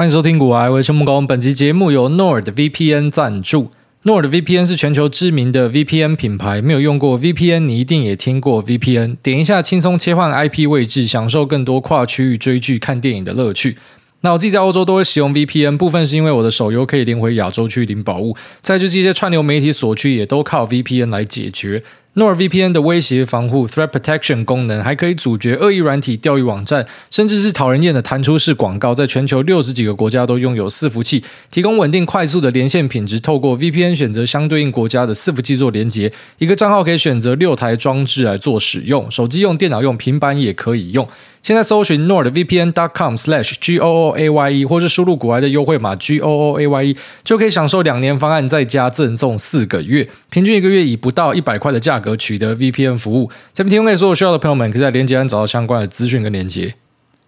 欢迎收听股癌，我是木工。本期节目由 NordVPN 赞助。NordVPN 是全球知名的 VPN 品牌，没有用过 VPN，你一定也听过 VPN。点一下，轻松切换 IP 位置，享受更多跨区域追剧、看电影的乐趣。那我自己在欧洲都会使用 VPN，部分是因为我的手游可以连回亚洲区领宝物，再就是一些串流媒体锁区也都靠 VPN 来解决。NordVPN 的威胁防护 （Threat Protection） 功能还可以阻绝恶意软体、钓鱼网站，甚至是讨人厌的弹出式广告。在全球六十几个国家都拥有伺服器，提供稳定快速的连线品质。透过 VPN 选择相对应国家的伺服器做连接，一个账号可以选择六台装置来做使用，手机用、电脑用、平板也可以用。现在搜寻 nordvpn.com/gooaye，或是输入股癌的优惠码 gooaye，就可以享受两年方案，再加赠送四个月，平均一个月以不到一百块的价格取得 VPN 服务。这边提供给所有需要的朋友们，可以在链接栏找到相关的资讯跟链接。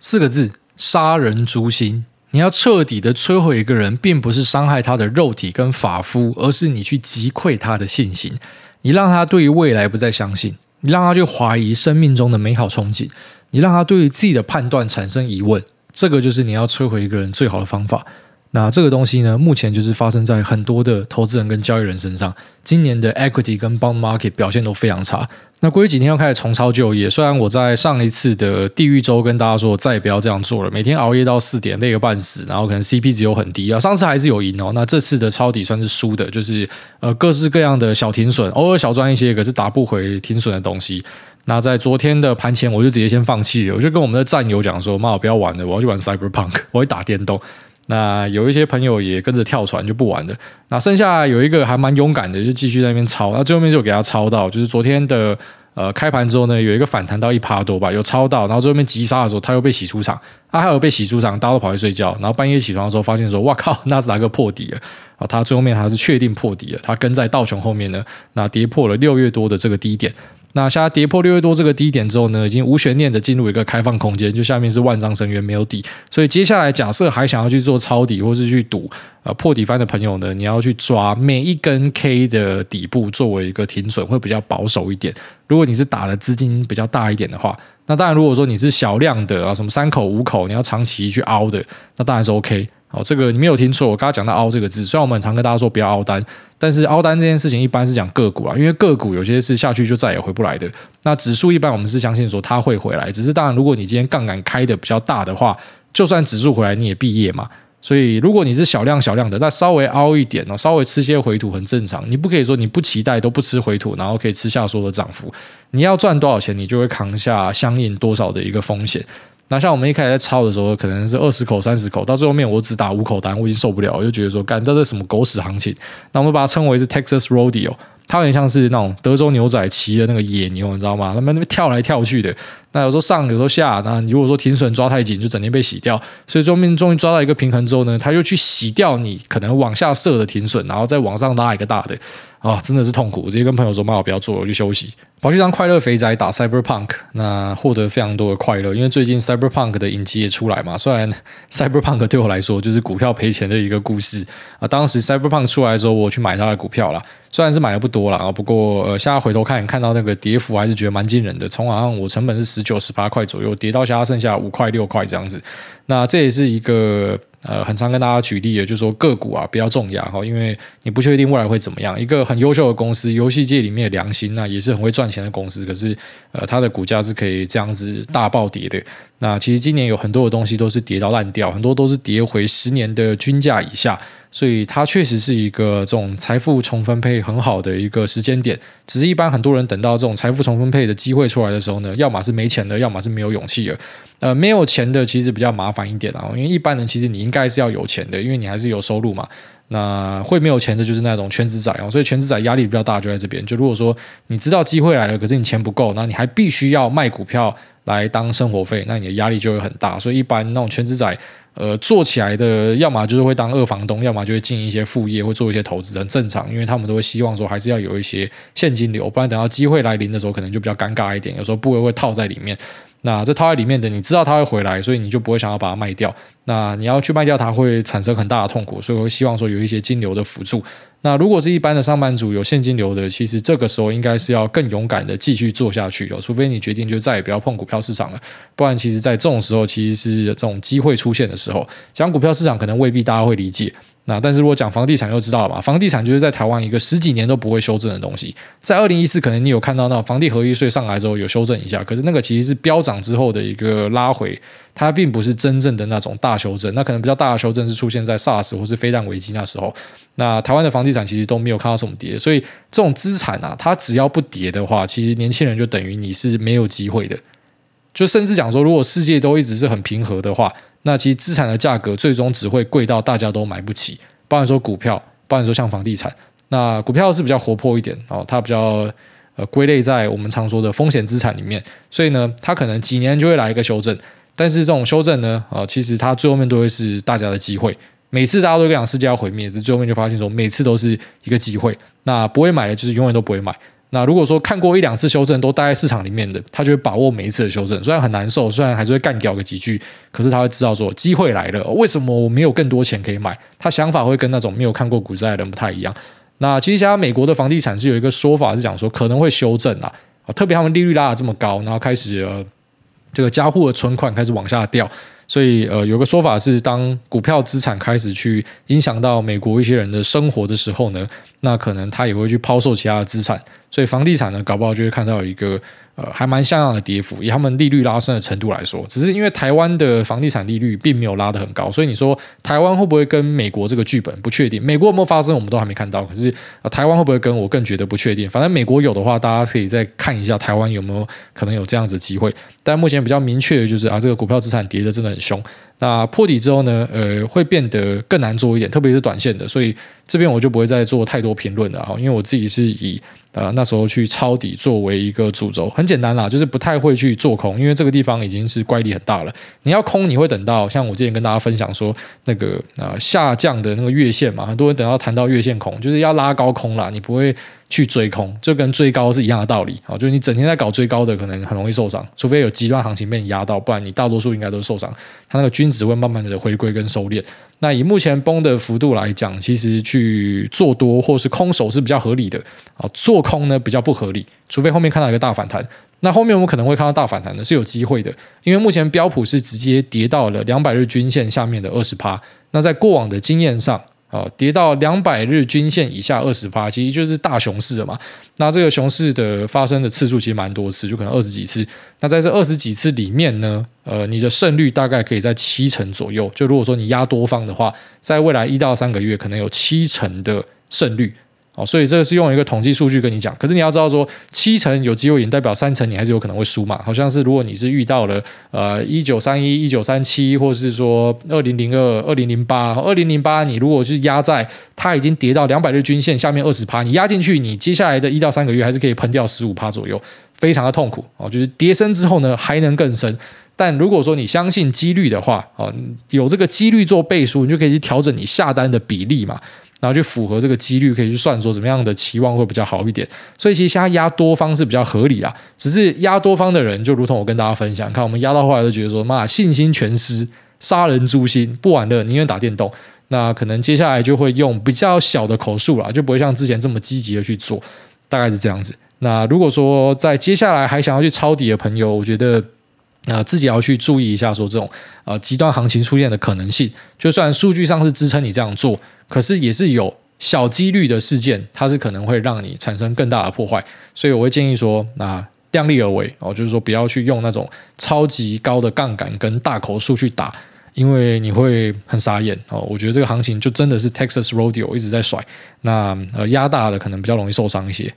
四个字：杀人诛心。你要彻底的摧毁一个人，并不是伤害他的肉体跟发肤，而是你去击溃他的信心，你让他对于未来不再相信，你让他去怀疑生命中的美好憧憬。你让他对于自己的判断产生疑问，这个就是你要摧毁一个人最好的方法。那这个东西呢，目前就是发生在很多的投资人跟交易人身上。今年的 equity 跟 bond market 表现都非常差。那过去几天又开始重操旧业。虽然我在上一次的地狱周跟大家说，我再也不要这样做了，每天熬夜到四点，累个半死，然后可能 CP 值又很低啊。上次还是有赢哦。那这次的抄底算是输的，就是呃各式各样的小停损，偶尔小赚一些，可是打不回停损的东西。那在昨天的盘前，我就直接先放弃了。我就跟我们的战友讲说：“妈，我不要玩了，我要去玩 Cyberpunk，我会打电动。”那有一些朋友也跟着跳船，就不玩了。那剩下有一个还蛮勇敢的，就继续在那边抄。那最后面就给他抄到，就是昨天的呃开盘之后呢，有一个反弹到一趴多吧，有抄到。然后最后面急杀的时候，他又被洗出场。他还有被洗出场，大家都跑去睡觉。然后半夜起床的时候，发现说：“哇靠，纳斯达克破底了。”啊，他最后面还是确定破底了。他跟在道琼后面呢，那跌破了六月多的这个低点。那现在跌破六月多这个低点之后呢，已经无悬念的进入一个开放空间，就下面是万丈深渊没有底，所以接下来假设还想要去做抄底或是去赌呃破底翻的朋友呢，你要去抓每一根 K 的底部作为一个停损，会比较保守一点。如果你是打的资金比较大一点的话，那当然如果说你是小量的啊，什么三口五口，你要长期去凹的，那当然是 OK。哦，这个你没有听错，我刚刚讲到“凹”这个字。虽然我们很常跟大家说不要凹单，但是凹单这件事情一般是讲个股啊，因为个股有些是下去就再也回不来的。那指数一般我们是相信说它会回来，只是当然如果你今天杠杆开的比较大的话，就算指数回来你也毕业嘛。所以如果你是小量小量的，那稍微凹一点哦，稍微吃些回吐很正常。你不可以说你不期待都不吃回吐，然后可以吃下所有的涨幅。你要赚多少钱，你就会扛下相应多少的一个风险。那像我们一开始在抄的时候，可能是二十口、三十口，到最后面我只打五口单，我已经受不了，我就觉得说，干这是什么狗屎行情？那我们把它称为是 Texas Rodeo，它有点像是那种德州牛仔骑的那个野牛，你知道吗？他们那边跳来跳去的。那有时候上，有时候下。那你如果说停损抓太紧，就整天被洗掉。所以最后面终于抓到一个平衡之后呢，它又去洗掉你可能往下设的停损，然后再往上拉一个大的。啊、真的是痛苦！我直接跟朋友说：“妈，我不要做了，我去休息。”跑去当快乐肥宅打 Cyberpunk，那获得非常多的快乐。因为最近 Cyberpunk 的影集也出来嘛。虽然 Cyberpunk 对我来说就是股票赔钱的一个故事啊。当时 Cyberpunk 出来的时候，我去买它的股票了，虽然是买的不多了啊，不过呃，现在回头看看到那个跌幅，还是觉得蛮惊人的。从好像我成本是十九、十八块左右，跌到现在剩下五块、六块这样子。那这也是一个。呃，很常跟大家举例的，就是说个股啊，比较重要哈，因为你不确定未来会怎么样。一个很优秀的公司，游戏界里面的良心，那也是很会赚钱的公司，可是呃，它的股价是可以这样子大暴跌的。那其实今年有很多的东西都是跌到烂掉，很多都是跌回十年的均价以下。所以它确实是一个这种财富重分配很好的一个时间点，只是一般很多人等到这种财富重分配的机会出来的时候呢，要么是没钱的，要么是没有勇气的。呃，没有钱的其实比较麻烦一点啊，因为一般人其实你应该是要有钱的，因为你还是有收入嘛。那会没有钱的就是那种全职仔哦，所以全职仔压力比较大，就在这边。就如果说你知道机会来了，可是你钱不够，那你还必须要卖股票来当生活费，那你的压力就会很大。所以一般那种全职仔。呃，做起来的，要么就是会当二房东，要么就会进一些副业，会做一些投资，很正常，因为他们都会希望说，还是要有一些现金流，不然等到机会来临的时候，可能就比较尴尬一点。有时候部位会套在里面。那这套在里面的，你知道它会回来，所以你就不会想要把它卖掉。那你要去卖掉它，会产生很大的痛苦，所以我会希望说有一些金流的辅助。那如果是一般的上班族有现金流的，其实这个时候应该是要更勇敢的继续做下去哦，除非你决定就再也不要碰股票市场了，不然其实在这种时候，其实是这种机会出现的时候，讲股票市场可能未必大家会理解。那但是如果讲房地产，就知道了嘛，房地产就是在台湾一个十几年都不会修正的东西。在二零一四，可能你有看到那房地合一税上来之后有修正一下，可是那个其实是飙涨之后的一个拉回，它并不是真正的那种大修正。那可能比较大的修正是出现在 SARS 或是非弹危机那时候。那台湾的房地产其实都没有看到什么跌，所以这种资产啊，它只要不跌的话，其实年轻人就等于你是没有机会的。就甚至讲说，如果世界都一直是很平和的话。那其实资产的价格最终只会贵到大家都买不起，包含说股票，包含说像房地产。那股票是比较活泼一点哦，它比较呃归类在我们常说的风险资产里面，所以呢，它可能几年就会来一个修正。但是这种修正呢，啊，其实它最后面都会是大家的机会。每次大家都讲世界要毁灭，是最后面就发现说每次都是一个机会。那不会买的就是永远都不会买。那如果说看过一两次修正都待在市场里面的，他就会把握每一次的修正，虽然很难受，虽然还是会干掉个几句，可是他会知道说机会来了，为什么我没有更多钱可以买？他想法会跟那种没有看过股灾的人不太一样。那其实现在美国的房地产是有一个说法是讲说可能会修正啊，特别他们利率拉得这么高，然后开始呃这个家户的存款开始往下掉。所以，呃，有个说法是，当股票资产开始去影响到美国一些人的生活的时候呢，那可能他也会去抛售其他的资产。所以，房地产呢，搞不好就会看到一个。还蛮像样的跌幅，以他们利率拉升的程度来说，只是因为台湾的房地产利率并没有拉得很高，所以你说台湾会不会跟美国这个剧本不确定？美国有没有发生，我们都还没看到。可是呃，台湾会不会跟我更觉得不确定？反正美国有的话，大家可以再看一下台湾有没有可能有这样子机会。但目前比较明确的就是啊，这个股票资产跌得真的很凶。那破底之后呢，呃，会变得更难做一点，特别是短线的。所以这边我就不会再做太多评论了啊，因为我自己是以。呃，那时候去抄底作为一个主轴，很简单啦，就是不太会去做空，因为这个地方已经是乖离很大了。你要空，你会等到像我之前跟大家分享说那个呃下降的那个月线嘛，很多人等到谈到月线空，就是要拉高空啦，你不会。去追空，就跟追高是一样的道理啊！就是你整天在搞追高的，可能很容易受伤，除非有极端行情被你压到，不然你大多数应该都受伤。它那个均值会慢慢的回归跟收敛。那以目前崩的幅度来讲，其实去做多或是空手是比较合理的啊，做空呢比较不合理，除非后面看到一个大反弹。那后面我们可能会看到大反弹的是有机会的，因为目前标普是直接跌到了两百日均线下面的二十趴。那在过往的经验上。哦，跌到两百日均线以下二十趴，其实就是大熊市了嘛。那这个熊市的发生的次数其实蛮多次，就可能二十几次。那在这二十几次里面呢，呃，你的胜率大概可以在七成左右。就如果说你压多方的话，在未来一到三个月，可能有七成的胜率。哦，所以这个是用一个统计数据跟你讲，可是你要知道说七成有机会赢，代表三成你还是有可能会输嘛。好像是如果你是遇到了呃一九三一、一九三七，或者是说二零零二、二零零八、二零零八，你如果是压在它已经跌到两百日均线下面二十趴，你压进去，你接下来的一到三个月还是可以喷掉十五趴左右，非常的痛苦哦。就是跌深之后呢，还能更深。但如果说你相信几率的话，哦，有这个几率做倍数，你就可以去调整你下单的比例嘛。然后去符合这个几率，可以去算说怎么样的期望会比较好一点。所以其实现在压多方是比较合理啊。只是压多方的人，就如同我跟大家分享，看我们压到后来都觉得说，妈信心全失，杀人诛心，不玩了，宁愿打电动。那可能接下来就会用比较小的口数啦，就不会像之前这么积极的去做，大概是这样子。那如果说在接下来还想要去抄底的朋友，我觉得。啊、自己要去注意一下，说这种呃极端行情出现的可能性。就算数据上是支撑你这样做，可是也是有小几率的事件，它是可能会让你产生更大的破坏。所以我会建议说，那、量力而为哦，就是说不要去用那种超级高的杠杆跟大口数去打，因为你会很傻眼哦。我觉得这个行情就真的是 Texas Rodeo 一直在甩，那呃压大的可能比较容易受伤一些。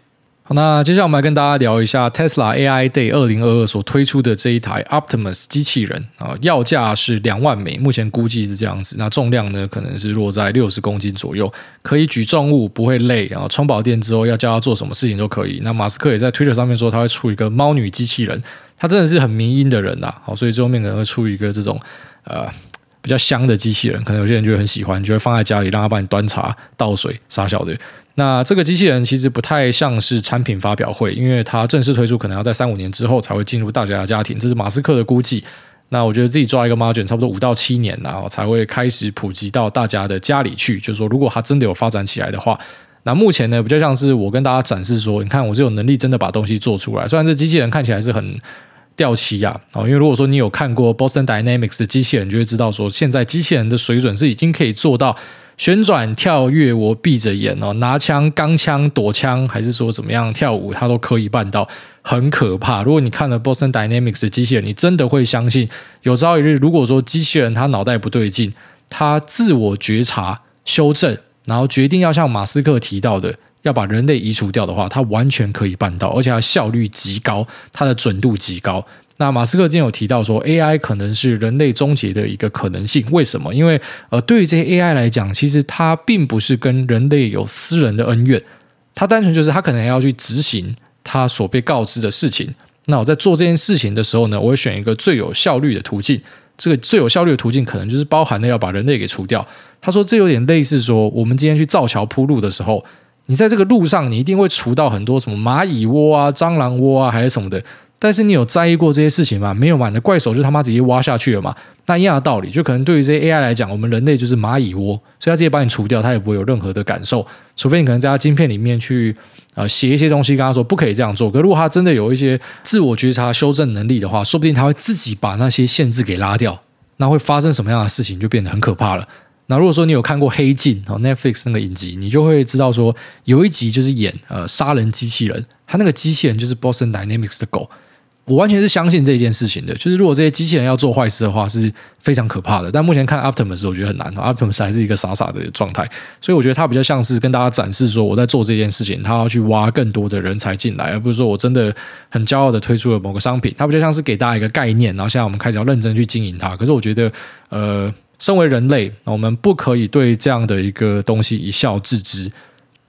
好，那接下来我们来跟大家聊一下 Tesla AI Day 二零二二所推出的这一台 Optimus 机器人啊，要价是两万美，目前估计是这样子。那重量呢，可能是落在六十公斤左右，可以举重物，不会累。然后充饱电之后，要叫他做什么事情都可以。那马斯克也在 Twitter 上面说，他会出一个猫女机器人，他真的是很迷因的人呐。好，所以最后面可能会出一个这种呃比较香的机器人，可能有些人就会很喜欢，就会放在家里让他帮你端茶倒水，傻小的。那这个机器人其实不太像是产品发表会，因为它正式推出可能要在三五年之后才会进入大家的家庭，这是马斯克的估计。那我觉得自己抓一个 margin，差不多五到七年，然后才会开始普及到大家的家里去。就是说，如果它真的有发展起来的话，那目前呢，比较像是我跟大家展示说，你看我是有能力真的把东西做出来。虽然这机器人看起来是很掉漆呀，哦，因为如果说你有看过 Boston Dynamics 的机器人，就会知道说，现在机器人的水准是已经可以做到。旋转、跳跃，我闭着眼哦，拿枪、钢枪、躲枪，还是说怎么样跳舞，它都可以办到，很可怕。如果你看了 Boston Dynamics 的机器人，你真的会相信，有朝一日，如果说机器人它脑袋不对劲，它自我觉察、修正，然后决定要像马斯克提到的，要把人类移除掉的话，它完全可以办到，而且它效率极高，它的准度极高。那马斯克之前有提到说，AI 可能是人类终结的一个可能性。为什么？因为呃，对于这些 AI 来讲，其实它并不是跟人类有私人的恩怨，它单纯就是它可能要去执行它所被告知的事情。那我在做这件事情的时候呢，我会选一个最有效率的途径。这个最有效率的途径，可能就是包含了要把人类给除掉。他说，这有点类似说，我们今天去造桥铺路的时候，你在这个路上，你一定会除到很多什么蚂蚁窝啊、蟑螂窝啊，还是什么的。但是你有在意过这些事情吗？没有嘛，你的怪手就他妈直接挖下去了嘛。那一样的道理，就可能对于这些 AI 来讲，我们人类就是蚂蚁窝，所以它直接把你除掉，它也不会有任何的感受，除非你可能在它晶片里面去呃写一些东西，跟他说不可以这样做。可如果它真的有一些自我觉察、修正能力的话，说不定它会自己把那些限制给拉掉。那会发生什么样的事情，就变得很可怕了。那如果说你有看过《黑镜》哦，Netflix 那个影集，你就会知道说有一集就是演呃杀人机器人，它那个机器人就是 Boston Dynamics 的狗。我完全是相信这件事情的，就是如果这些机器人要做坏事的话，是非常可怕的。但目前看 Optimus，我觉得很难。Optimus 还是一个傻傻的状态，所以我觉得他比较像是跟大家展示说我在做这件事情，他要去挖更多的人才进来，而不是说我真的很骄傲的推出了某个商品。他比较像是给大家一个概念，然后现在我们开始要认真去经营它。可是我觉得，呃，身为人类，我们不可以对这样的一个东西一笑置之。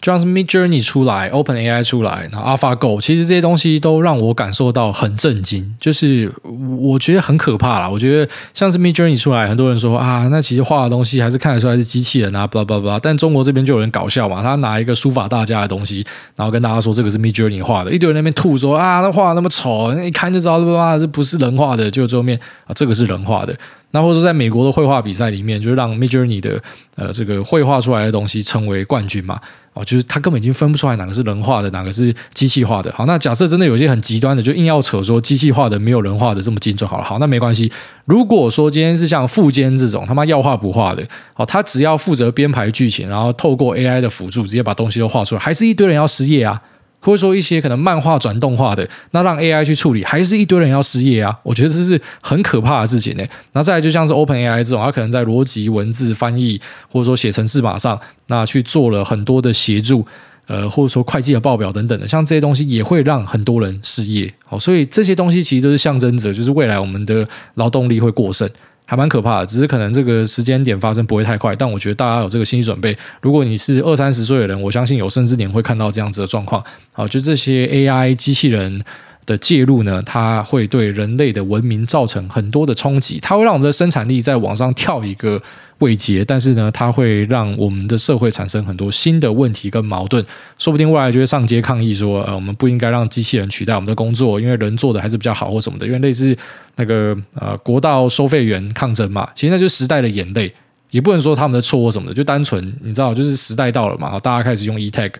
就像是 Midjourney 出来，OpenAI 出来，然后 AlphaGo，其实这些东西都让我感受到很震惊，就是我觉得很可怕啦。我觉得像是 Midjourney 出来，很多人说啊，那其实画的东西还是看得出来是机器人啊，巴拉巴拉巴拉。但中国这边就有人搞笑嘛，他拿一个书法大家的东西，然后跟大家说这个是 Midjourney 画的，一堆人那边吐说啊，那画的那么丑，一看就知道这这不是人画的，就最后面啊，这个是人画的。那或者说，在美国的绘画比赛里面，就是让 Midjourney 的呃这个绘画出来的东西成为冠军嘛？哦，就是他根本已经分不出来哪个是人画的，哪个是机器画的。好，那假设真的有些很极端的，就硬要扯说机器画的没有人画的这么精准。好了，好，那没关系。如果说今天是像富坚这种他妈要画不画的，好，他只要负责编排剧情，然后透过 AI 的辅助，直接把东西都画出来，还是一堆人要失业啊？或者说一些可能漫画转动画的，那让 AI 去处理，还是一堆人要失业啊？我觉得这是很可怕的事情呢。那再来就像是 OpenAI 这种，它可能在逻辑、文字翻译，或者说写程式码上，那去做了很多的协助，呃，或者说会计的报表等等的，像这些东西也会让很多人失业。好，所以这些东西其实都是象征着，就是未来我们的劳动力会过剩。还蛮可怕的，只是可能这个时间点发生不会太快，但我觉得大家有这个心理准备。如果你是二三十岁的人，我相信有生之年会看到这样子的状况。好，就这些 AI 机器人的介入呢，它会对人类的文明造成很多的冲击，它会让我们的生产力在往上跳一个位阶，但是呢，它会让我们的社会产生很多新的问题跟矛盾，说不定未来就会上街抗议说，呃，我们不应该让机器人取代我们的工作，因为人做的还是比较好或什么的，因为类似那个呃国道收费员抗争嘛，其实那就是时代的眼泪。也不能说他们的错或什么的，就单纯你知道，就是时代到了嘛，大家开始用 eTag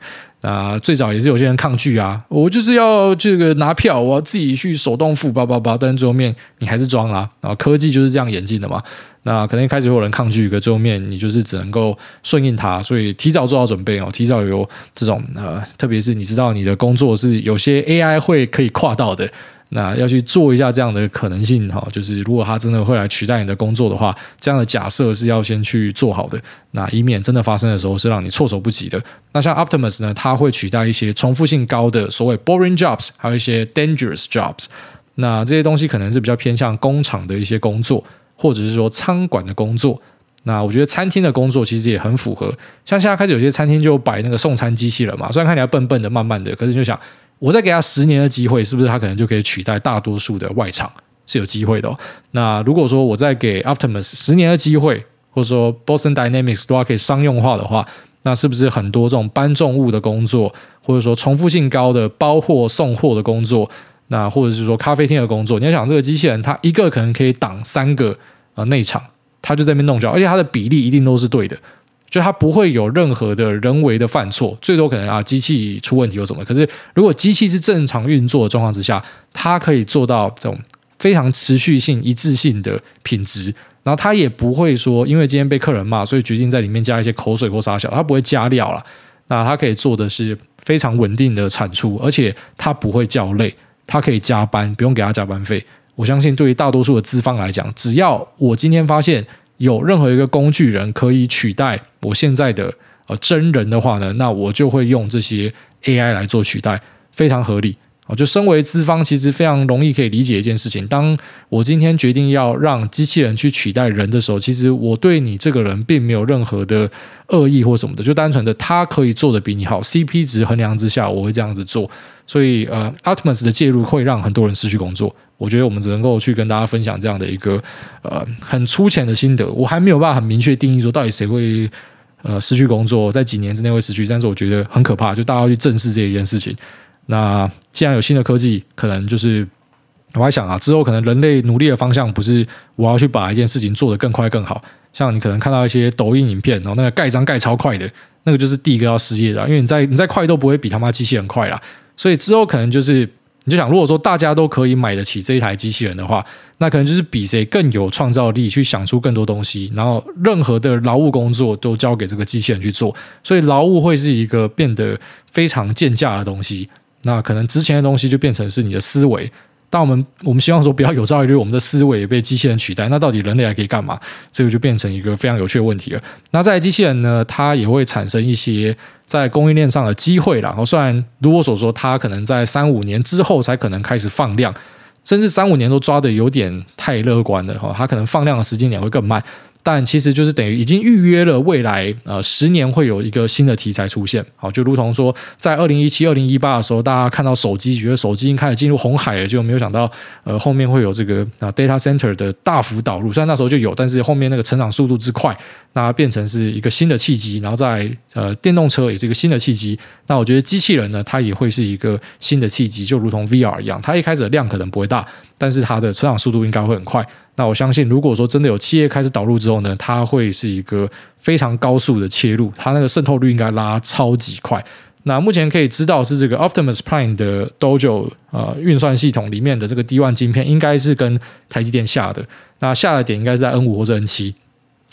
啊，最早也是有些人抗拒啊，我就是要这个拿票，我要自己去手动付，叭叭叭，但最后面你还是装啊，然后科技就是这样演进的嘛，那可能一开始会有人抗拒，可最后面你就是只能够顺应它，所以提早做好准备哦，提早有这种呃，特别是你知道你的工作是有些 AI 会可以跨到的。那要去做一下这样的可能性哈，就是如果他真的会来取代你的工作的话，这样的假设是要先去做好的，那以免真的发生的时候是让你措手不及的。那像 Optimus 呢，它会取代一些重复性高的所谓 boring jobs，还有一些 dangerous jobs。那这些东西可能是比较偏向工厂的一些工作，或者是说餐馆的工作。那我觉得餐厅的工作其实也很符合，像现在开始有些餐厅就摆那个送餐机器人嘛，虽然看起来笨笨的、慢慢的，可是就想。我再给他十年的机会，是不是他可能就可以取代大多数的外场？是有机会的哦。那如果说我再给 Optimus 十年的机会，或者说 Boston Dynamics 都要可以商用化的话，那是不是很多这种搬重物的工作，或者说重复性高的包货送货的工作，那或者是说咖啡厅的工作？你要想这个机器人，它一个可能可以挡三个呃内场，它就在那边弄掉，而且它的比例一定都是对的。就它不会有任何的人为的犯错，最多可能啊机器出问题或什么。可是如果机器是正常运作的状况之下，它可以做到这种非常持续性、一致性的品质。然后它也不会说因为今天被客人骂，所以决定在里面加一些口水或沙小，它不会加料了。那它可以做的是非常稳定的产出，而且它不会叫累，它可以加班，不用给它加班费。我相信对于大多数的资方来讲，只要我今天发现。有任何一个工具人可以取代我现在的呃真人的话呢，那我就会用这些 AI 来做取代，非常合理。哦，就身为资方，其实非常容易可以理解一件事情：当我今天决定要让机器人去取代人的时候，其实我对你这个人并没有任何的恶意或什么的，就单纯的他可以做的比你好，CP 值衡量之下，我会这样子做。所以，呃，Optimus 的介入会让很多人失去工作。我觉得我们只能够去跟大家分享这样的一个呃很粗浅的心得。我还没有办法很明确定义说到底谁会呃失去工作，在几年之内会失去。但是我觉得很可怕，就大家要去正视这一件事情。那既然有新的科技，可能就是我还想啊，之后可能人类努力的方向不是我要去把一件事情做得更快更好。像你可能看到一些抖音影片，然后那个盖章盖超快的，那个就是第一个要失业的，因为你再你再快都不会比他妈机器人快啦。所以之后可能就是。你就想，如果说大家都可以买得起这一台机器人的话，那可能就是比谁更有创造力，去想出更多东西，然后任何的劳务工作都交给这个机器人去做，所以劳务会是一个变得非常贱价的东西。那可能值钱的东西就变成是你的思维。当我们我们希望说不要有朝一日我们的思维也被机器人取代，那到底人类还可以干嘛？这个就变成一个非常有趣的问题了。那在机器人呢，它也会产生一些在供应链上的机会。然后虽然如我所说，它可能在三五年之后才可能开始放量，甚至三五年都抓得有点太乐观了哈。它可能放量的时间点会更慢。但其实就是等于已经预约了未来呃十年会有一个新的题材出现，好，就如同说在二零一七、二零一八的时候，大家看到手机，觉得手机已经开始进入红海了，就没有想到呃后面会有这个啊 data center 的大幅导入，虽然那时候就有，但是后面那个成长速度之快，那变成是一个新的契机，然后在呃电动车也是一个新的契机，那我觉得机器人呢，它也会是一个新的契机，就如同 VR 一样，它一开始的量可能不会大，但是它的成长速度应该会很快。那我相信，如果说真的有企业开始导入之后呢，它会是一个非常高速的切入，它那个渗透率应该拉超级快。那目前可以知道是这个 Optimus Prime 的 Dojo 呃运算系统里面的这个 D1 晶片，应该是跟台积电下的，那下的点应该是在 N 五或者 N 七。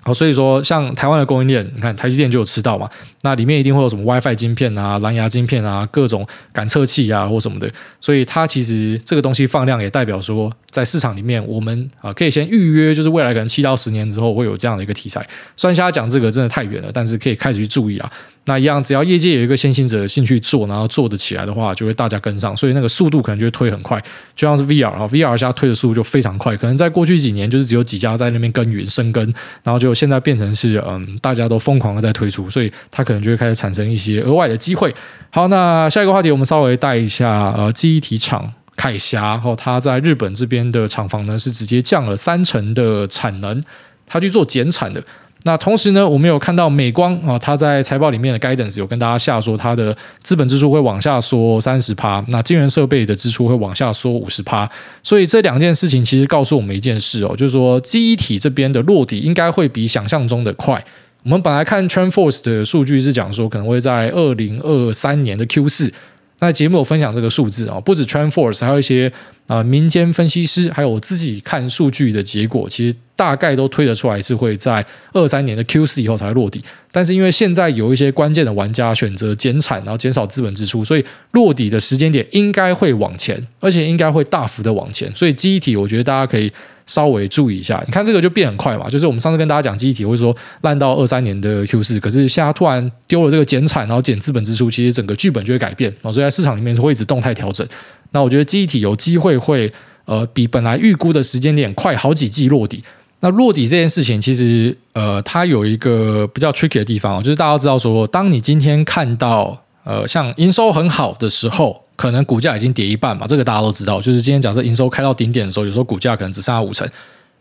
好，所以说像台湾的供应链，你看台积电就有吃到嘛，那里面一定会有什么 WiFi 晶片啊、蓝牙晶片啊、各种感测器啊或什么的，所以它其实这个东西放量也代表说，在市场里面我们啊可以先预约，就是未来可能七到十年之后会有这样的一个题材。虽然现在讲这个真的太远了，但是可以开始去注意啊。那一样，只要业界有一个先行者的兴趣做，然后做得起来的话，就会大家跟上，所以那个速度可能就会推很快，就像是 VR 啊，VR 现在推的速度就非常快，可能在过去几年就是只有几家在那边耕耘生根，然后就现在变成是嗯，大家都疯狂的在推出，所以它可能就会开始产生一些额外的机会。好，那下一个话题我们稍微带一下，呃，记忆体厂凯霞，然后它在日本这边的厂房呢是直接降了三成的产能，它去做减产的。那同时呢，我们有看到美光啊，它在财报里面的 guidance 有跟大家下说，它的资本支出会往下缩三十趴，那晶圆设备的支出会往下缩五十趴。所以这两件事情其实告诉我们一件事哦，就是说记忆体这边的落底应该会比想象中的快。我们本来看 TrendForce 的数据是讲说，可能会在二零二三年的 Q 四。那节目有分享这个数字啊，不止 TrendForce，还有一些啊民间分析师，还有我自己看数据的结果，其实。大概都推得出来是会在二三年的 Q 四以后才会落地，但是因为现在有一些关键的玩家选择减产，然后减少资本支出，所以落底的时间点应该会往前，而且应该会大幅的往前。所以记忆体，我觉得大家可以稍微注意一下。你看这个就变很快嘛，就是我们上次跟大家讲记忆体会说烂到二三年的 Q 四，可是现在突然丢了这个减产，然后减资本支出，其实整个剧本就会改变，所以在市场里面会一直动态调整。那我觉得记忆体有机会会呃比本来预估的时间点快好几季落底。那落底这件事情，其实呃，它有一个比较 tricky 的地方，就是大家知道说，当你今天看到呃，像营收很好的时候，可能股价已经跌一半嘛，这个大家都知道。就是今天假设营收开到顶点的时候，有时候股价可能只剩下五成。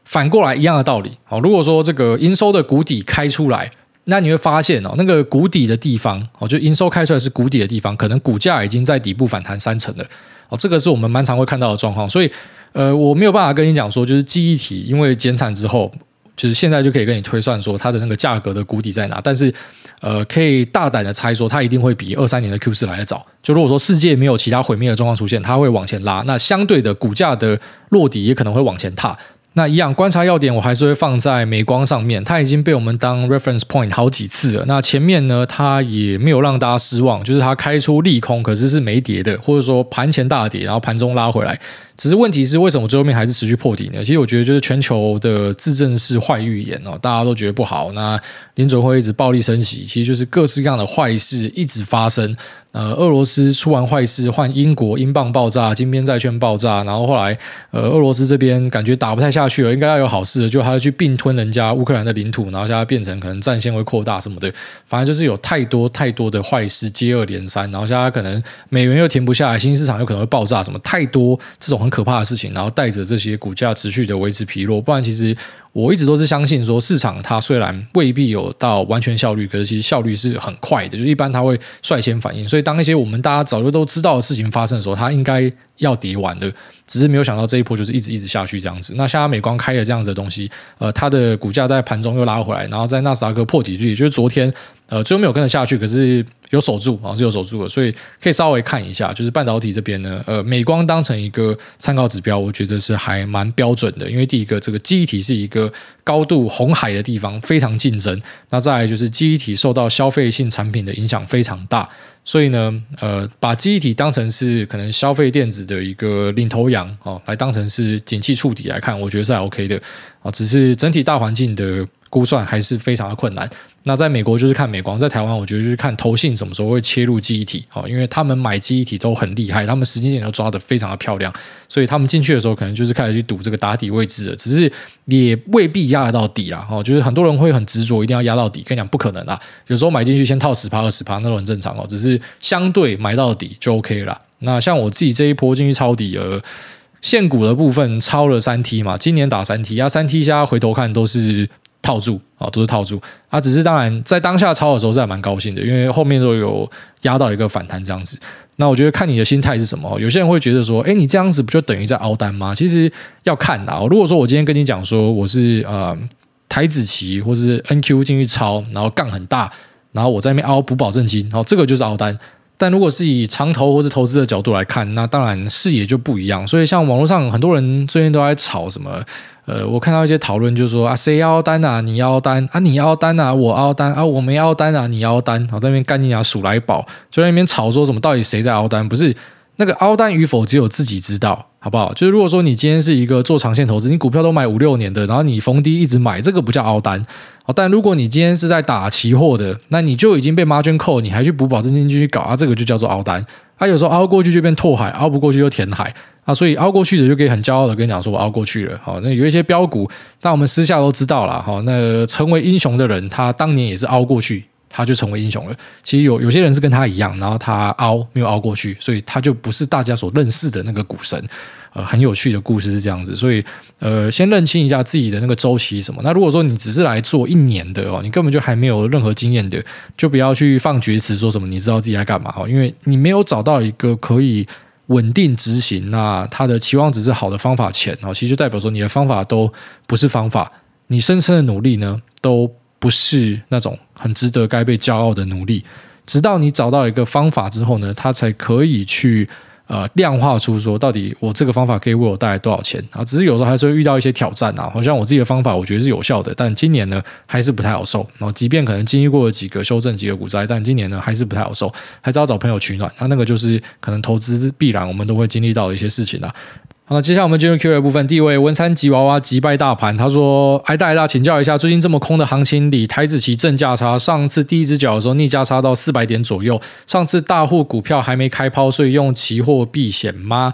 反过来一样的道理，好，如果说这个营收的谷底开出来，那你会发现哦，那个谷底的地方哦，就营收开出来是谷底的地方，可能股价已经在底部反弹三成了哦，这个是我们蛮常会看到的状况。所以，呃，我没有办法跟你讲说，就是记忆体因为减产之后，就是现在就可以跟你推算说它的那个价格的谷底在哪。但是，呃，可以大胆的猜说，它一定会比二三年的 Q 四来得早。就如果说世界没有其他毁灭的状况出现，它会往前拉，那相对的股价的落底也可能会往前踏。那一样观察要点，我还是会放在美光上面。它已经被我们当 reference point 好几次了。那前面呢，它也没有让大家失望，就是它开出利空，可是是没跌的，或者说盘前大跌，然后盘中拉回来。只是问题是，为什么最后面还是持续破底呢？其实我觉得就是全球的自证是坏预言哦，大家都觉得不好。那联准会一直暴力升息，其实就是各式各样的坏事一直发生。呃，俄罗斯出完坏事，换英国英镑爆炸，金边债券爆炸，然后后来，呃，俄罗斯这边感觉打不太下去了，应该要有好事了，就还要去并吞人家乌克兰的领土，然后现在变成可能战线会扩大什么的，反正就是有太多太多的坏事接二连三，然后现在可能美元又停不下来，新兴市场有可能会爆炸，什么太多这种很可怕的事情，然后带着这些股价持续的维持疲弱，不然其实。我一直都是相信说，市场它虽然未必有到完全效率，可是其实效率是很快的，就一般它会率先反应。所以当一些我们大家早就都知道的事情发生的时候，它应该要跌完的。只是没有想到这一波就是一直一直下去这样子。那像美光开了这样子的东西，呃，它的股价在盘中又拉回来，然后在纳斯达克破底率，就是昨天。呃，最后没有跟着下去，可是有守住啊，是有守住的，所以可以稍微看一下，就是半导体这边呢，呃，美光当成一个参考指标，我觉得是还蛮标准的。因为第一个，这个记忆体是一个高度红海的地方，非常竞争；那再来就是记忆体受到消费性产品的影响非常大，所以呢，呃，把记忆体当成是可能消费电子的一个领头羊哦，来当成是景气触底来看，我觉得是还 OK 的啊，只是整体大环境的估算还是非常的困难。那在美国就是看美光，在台湾我觉得就是看投信什么时候会切入记忆体哦，因为他们买记忆体都很厉害，他们时间点都抓得非常的漂亮，所以他们进去的时候可能就是开始去赌这个打底位置了，只是也未必压得到底啦哦，就是很多人会很执着一定要压到底，跟你讲不可能啦，有时候买进去先套十趴二十趴那都很正常哦，只是相对买到底就 OK 了。那像我自己这一波进去抄底呃，现股的部分抄了三 T 嘛，今年打三 T 压三 T 下回头看都是。套住啊，都是套住啊，只是当然在当下抄的时候是还蛮高兴的，因为后面都有压到一个反弹这样子。那我觉得看你的心态是什么，有些人会觉得说，哎，你这样子不就等于在凹单吗？其实要看啊。如果说我今天跟你讲说我是呃台子期或是 NQ 进去抄，然后杠很大，然后我在那边凹补保证金，然后这个就是凹单。但如果是以长投或者投资的角度来看，那当然视野就不一样。所以像网络上很多人最近都在炒什么。呃，我看到一些讨论，就是说啊，谁要单啊？你要单啊？你要单啊？我凹单啊？我没凹单啊？你要单？好，在那边干你啊数来宝，就在那边吵说什么？到底谁在凹单？不是那个凹单与否，只有自己知道，好不好？就是如果说你今天是一个做长线投资，你股票都买五六年的，然后你逢低一直买，这个不叫凹单。好，但如果你今天是在打期货的，那你就已经被 margin 割你还去补保证金继续搞啊？这个就叫做凹单。他、啊、有时候凹过去就变拓海，凹不过去就填海。啊，所以凹过去的就可以很骄傲的跟你讲说，我凹过去了。好，那有一些标股，但我们私下都知道了。好，那成为英雄的人，他当年也是凹过去，他就成为英雄了。其实有有些人是跟他一样，然后他凹没有凹过去，所以他就不是大家所认识的那个股神。呃，很有趣的故事是这样子。所以，呃，先认清一下自己的那个周期什么。那如果说你只是来做一年的哦，你根本就还没有任何经验的，就不要去放厥词说什么你知道自己在干嘛哦，因为你没有找到一个可以。稳定执行，那它的期望值是好的方法前哦，其实就代表说你的方法都不是方法，你深深的努力呢都不是那种很值得该被骄傲的努力，直到你找到一个方法之后呢，它才可以去。呃，量化出说到底我这个方法可以为我带来多少钱啊？只是有时候还是会遇到一些挑战啊。好像我自己的方法，我觉得是有效的，但今年呢还是不太好受。然后即便可能经历过几个修正、几个股灾，但今年呢还是不太好受，还是要找朋友取暖。那那个就是可能投资必然我们都会经历到的一些事情啊。好，接下来我们进入 Q&A 部分。第一位文山吉娃娃击败大盘，他说：“挨大挨大，请教一下，最近这么空的行情里，台子期正价差，上次第一只脚的时候逆价差到四百点左右。上次大户股票还没开抛，所以用期货避险吗？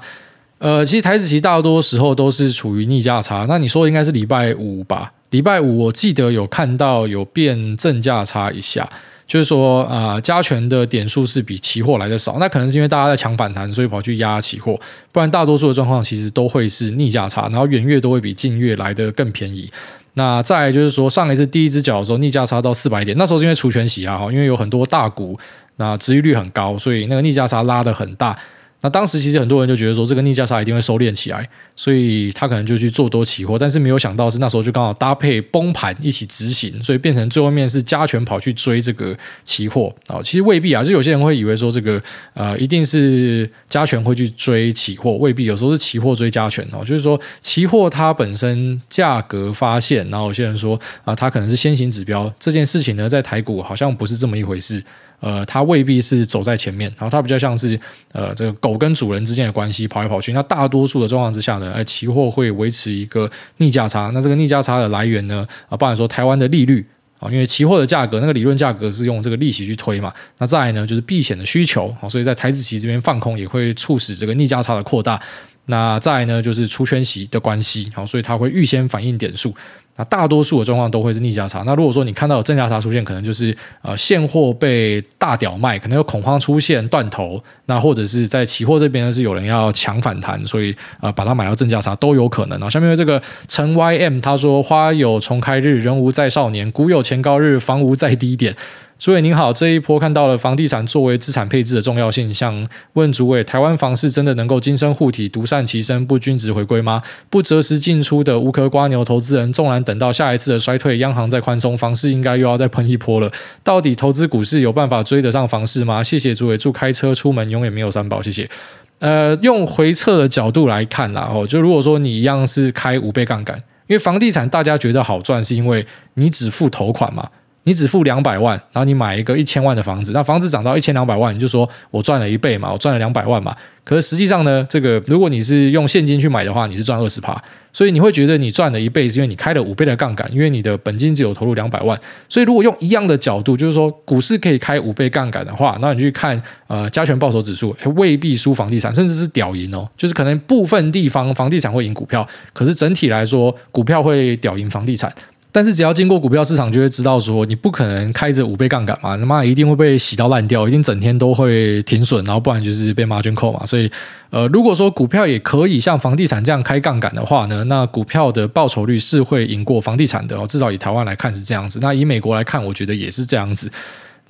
呃，其实台子期大多时候都是处于逆价差。那你说的应该是礼拜五吧？礼拜五我记得有看到有变正价差一下。”就是说，啊、呃，加权的点数是比期货来的少，那可能是因为大家在抢反弹，所以跑去压期货，不然大多数的状况其实都会是逆价差，然后远月都会比近月来的更便宜。那再就是说，上一次第一只脚的时候，逆价差到四百点，那时候是因为除权洗啊，因为有很多大股，那殖利率很高，所以那个逆价差拉得很大。那当时其实很多人就觉得说，这个逆价差一定会收敛起来，所以他可能就去做多期货，但是没有想到是那时候就刚好搭配崩盘一起执行，所以变成最后面是加权跑去追这个期货啊。其实未必啊，就有些人会以为说这个呃一定是加权会去追期货，未必，有时候是期货追加权哦。就是说期货它本身价格发现，然后有些人说啊，它可能是先行指标这件事情呢，在台股好像不是这么一回事。呃，它未必是走在前面，然后它比较像是呃，这个狗跟主人之间的关系跑来跑去。那大多数的状况之下呢，呃，期货会维持一个逆价差。那这个逆价差的来源呢，啊，包含说台湾的利率啊，因为期货的价格那个理论价格是用这个利息去推嘛。那再来呢，就是避险的需求啊，所以在台指期这边放空也会促使这个逆价差的扩大。那再呢，就是出圈息的关系，好，所以它会预先反映点数。那大多数的状况都会是逆价差。那如果说你看到有正价差出现，可能就是呃现货被大屌卖，可能有恐慌出现断头。那或者是在期货这边，是有人要抢反弹，所以呃把它买到正价差都有可能。然后下面这个陈 YM 他说：花有重开日，人无再少年；古有前高日，房无再低点。诸位您好，这一波看到了房地产作为资产配置的重要性，想问诸位，台湾房市真的能够金身护体、独善其身、不均值回归吗？不择时进出的无壳瓜牛投资人，纵然等到下一次的衰退，央行再宽松，房市应该又要再喷一波了。到底投资股市有办法追得上房市吗？谢谢诸位，祝开车出门永远没有三宝，谢谢。呃，用回撤的角度来看啦，哦，就如果说你一样是开五倍杠杆，因为房地产大家觉得好赚，是因为你只付头款嘛。你只付两百万，然后你买一个一千万的房子，那房子涨到一千两百万，你就说我赚了一倍嘛，我赚了两百万嘛。可是实际上呢，这个如果你是用现金去买的话，你是赚二十趴，所以你会觉得你赚了一倍，是因为你开了五倍的杠杆，因为你的本金只有投入两百万。所以如果用一样的角度，就是说股市可以开五倍杠杆的话，那你去看呃加权报酬指数，未必输房地产，甚至是屌赢哦。就是可能部分地方房地产会赢股票，可是整体来说，股票会屌赢房地产。但是只要经过股票市场，就会知道说，你不可能开着五倍杠杆嘛，他妈一定会被洗到烂掉，一定整天都会停损，然后不然就是被 margin call 嘛。所以，呃，如果说股票也可以像房地产这样开杠杆的话呢，那股票的报酬率是会赢过房地产的哦。至少以台湾来看是这样子，那以美国来看，我觉得也是这样子。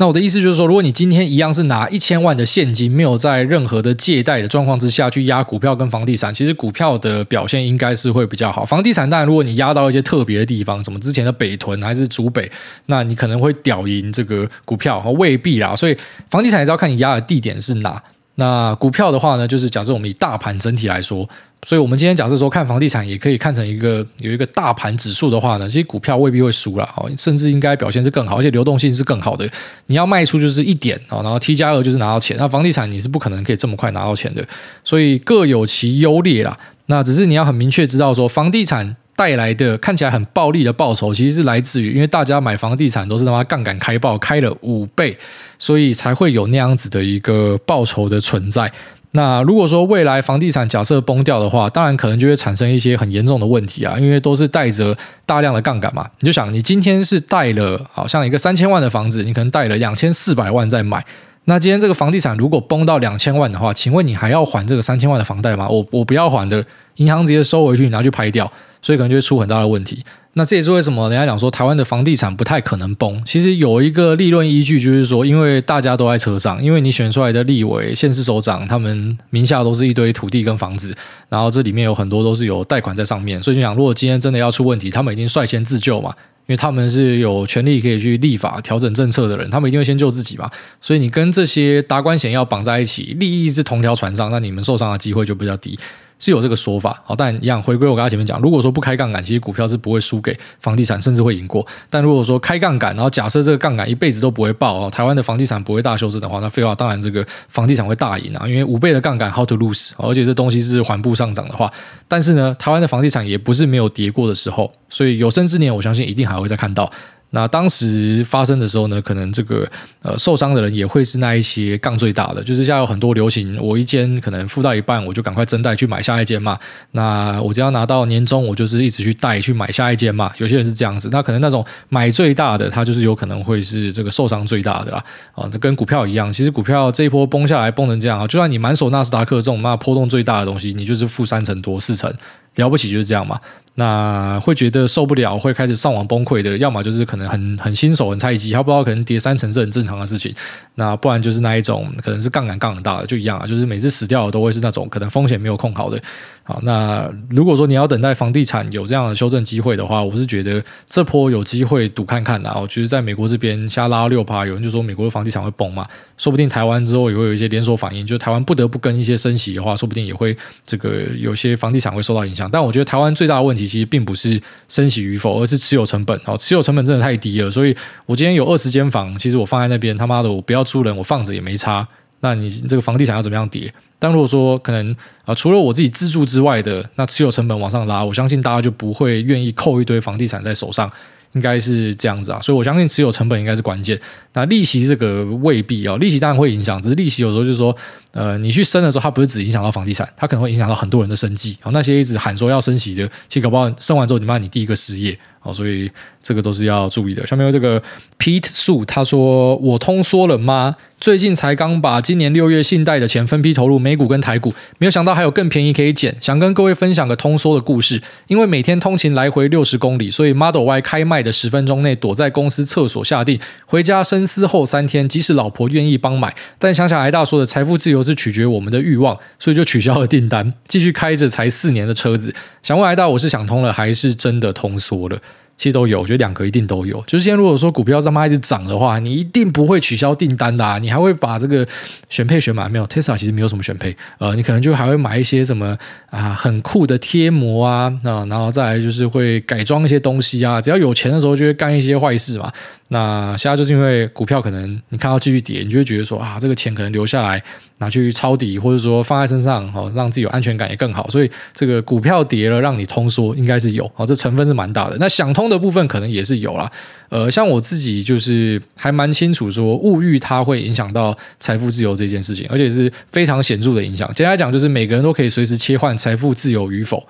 那我的意思就是说，如果你今天一样是拿一千万的现金，没有在任何的借贷的状况之下去压股票跟房地产，其实股票的表现应该是会比较好。房地产当然，如果你压到一些特别的地方，什么之前的北屯还是竹北，那你可能会屌赢这个股票，未必啦。所以房地产也是要看你压的地点是哪。那股票的话呢，就是假设我们以大盘整体来说。所以，我们今天假设说看房地产，也可以看成一个有一个大盘指数的话呢，其实股票未必会输了，甚至应该表现是更好，而且流动性是更好的。你要卖出就是一点，然后 T 加二就是拿到钱。那房地产你是不可能可以这么快拿到钱的，所以各有其优劣啦。那只是你要很明确知道说，房地产带来的看起来很暴利的报酬，其实是来自于因为大家买房地产都是他妈杠杆开爆，开了五倍，所以才会有那样子的一个报酬的存在。那如果说未来房地产假设崩掉的话，当然可能就会产生一些很严重的问题啊，因为都是带着大量的杠杆嘛。你就想，你今天是贷了好像一个三千万的房子，你可能贷了两千四百万在买。那今天这个房地产如果崩到两千万的话，请问你还要还这个三千万的房贷吗？我我不要还的，银行直接收回去，拿去拍掉，所以可能就会出很大的问题。那这也是为什么人家讲说台湾的房地产不太可能崩。其实有一个理论依据，就是说，因为大家都在车上，因为你选出来的立委、县市首长，他们名下都是一堆土地跟房子，然后这里面有很多都是有贷款在上面，所以就讲，如果今天真的要出问题，他们一定率先自救嘛，因为他们是有权利可以去立法调整政策的人，他们一定会先救自己嘛。所以你跟这些达官显要绑在一起，利益是同条船上，那你们受伤的机会就比较低。是有这个说法，好，但一样回归我刚才前面讲，如果说不开杠杆，其实股票是不会输给房地产，甚至会赢过。但如果说开杠杆，然后假设这个杠杆一辈子都不会爆哦，台湾的房地产不会大修正的话，那废话当然这个房地产会大赢啊，因为五倍的杠杆 how to lose，而且这东西是缓步上涨的话，但是呢，台湾的房地产也不是没有跌过的时候，所以有生之年，我相信一定还会再看到。那当时发生的时候呢，可能这个呃受伤的人也会是那一些杠最大的，就是现在有很多流行，我一间可能付到一半，我就赶快增贷去买下一间嘛。那我只要拿到年终，我就是一直去贷去买下一间嘛。有些人是这样子，那可能那种买最大的，他就是有可能会是这个受伤最大的啦。啊，这跟股票一样，其实股票这一波崩下来崩成这样啊，就算你满手纳斯达克这种那波动最大的东西，你就是负三成多四成，了不起就是这样嘛。那会觉得受不了，会开始上网崩溃的，要么就是可能很很新手、很菜鸡，他不知道可能跌三成是很正常的事情。那不然就是那一种，可能是杠杆杠很大的，就一样啊，就是每次死掉的都会是那种可能风险没有控好的。好，那如果说你要等待房地产有这样的修正机会的话，我是觉得这波有机会赌看看的。我觉得在美国这边瞎拉六趴，有人就说美国的房地产会崩嘛，说不定台湾之后也会有一些连锁反应，就台湾不得不跟一些升息的话，说不定也会这个有些房地产会受到影响。但我觉得台湾最大的问题其实并不是升息与否，而是持有成本。好，持有成本真的太低了，所以我今天有二十间房，其实我放在那边，他妈的我不要租人，我放着也没差。那你这个房地产要怎么样跌？但如果说可能啊，除了我自己自住之外的，那持有成本往上拉，我相信大家就不会愿意扣一堆房地产在手上，应该是这样子啊。所以我相信持有成本应该是关键。那利息这个未必啊，利息当然会影响，只是利息有时候就是说，呃，你去升的时候，它不是只影响到房地产，它可能会影响到很多人的生计。哦那些一直喊说要升息的，其实搞不好升完之后，你妈你第一个失业。哦，所以这个都是要注意的。下面有这个 Pete Su，他说：“我通缩了吗？最近才刚把今年六月信贷的钱分批投入美股跟台股，没有想到还有更便宜可以捡。想跟各位分享个通缩的故事。因为每天通勤来回六十公里，所以 Model Y 开卖的十分钟内躲在公司厕所下定，回家深思后三天，即使老婆愿意帮买，但想想挨大说的财富自由都是取决我们的欲望，所以就取消了订单，继续开着才四年的车子。想问挨大，我是想通了，还是真的通缩了？”其实都有，我觉得两个一定都有。就是现在如果说股票这么一直涨的话，你一定不会取消订单的，你还会把这个选配选满。没有，Tesla 其实没有什么选配，呃，你可能就还会买一些什么啊很酷的贴膜啊，啊，然后再来就是会改装一些东西啊。只要有钱的时候就会干一些坏事嘛。那现在就是因为股票可能你看到继续跌，你就会觉得说啊，这个钱可能留下来。拿去抄底，或者说放在身上，哦，让自己有安全感也更好。所以这个股票跌了，让你通缩，应该是有，哦，这成分是蛮大的。那想通的部分可能也是有啦。呃，像我自己就是还蛮清楚说，物欲它会影响到财富自由这件事情，而且是非常显著的影响。简单来讲，就是每个人都可以随时切换财富自由与否。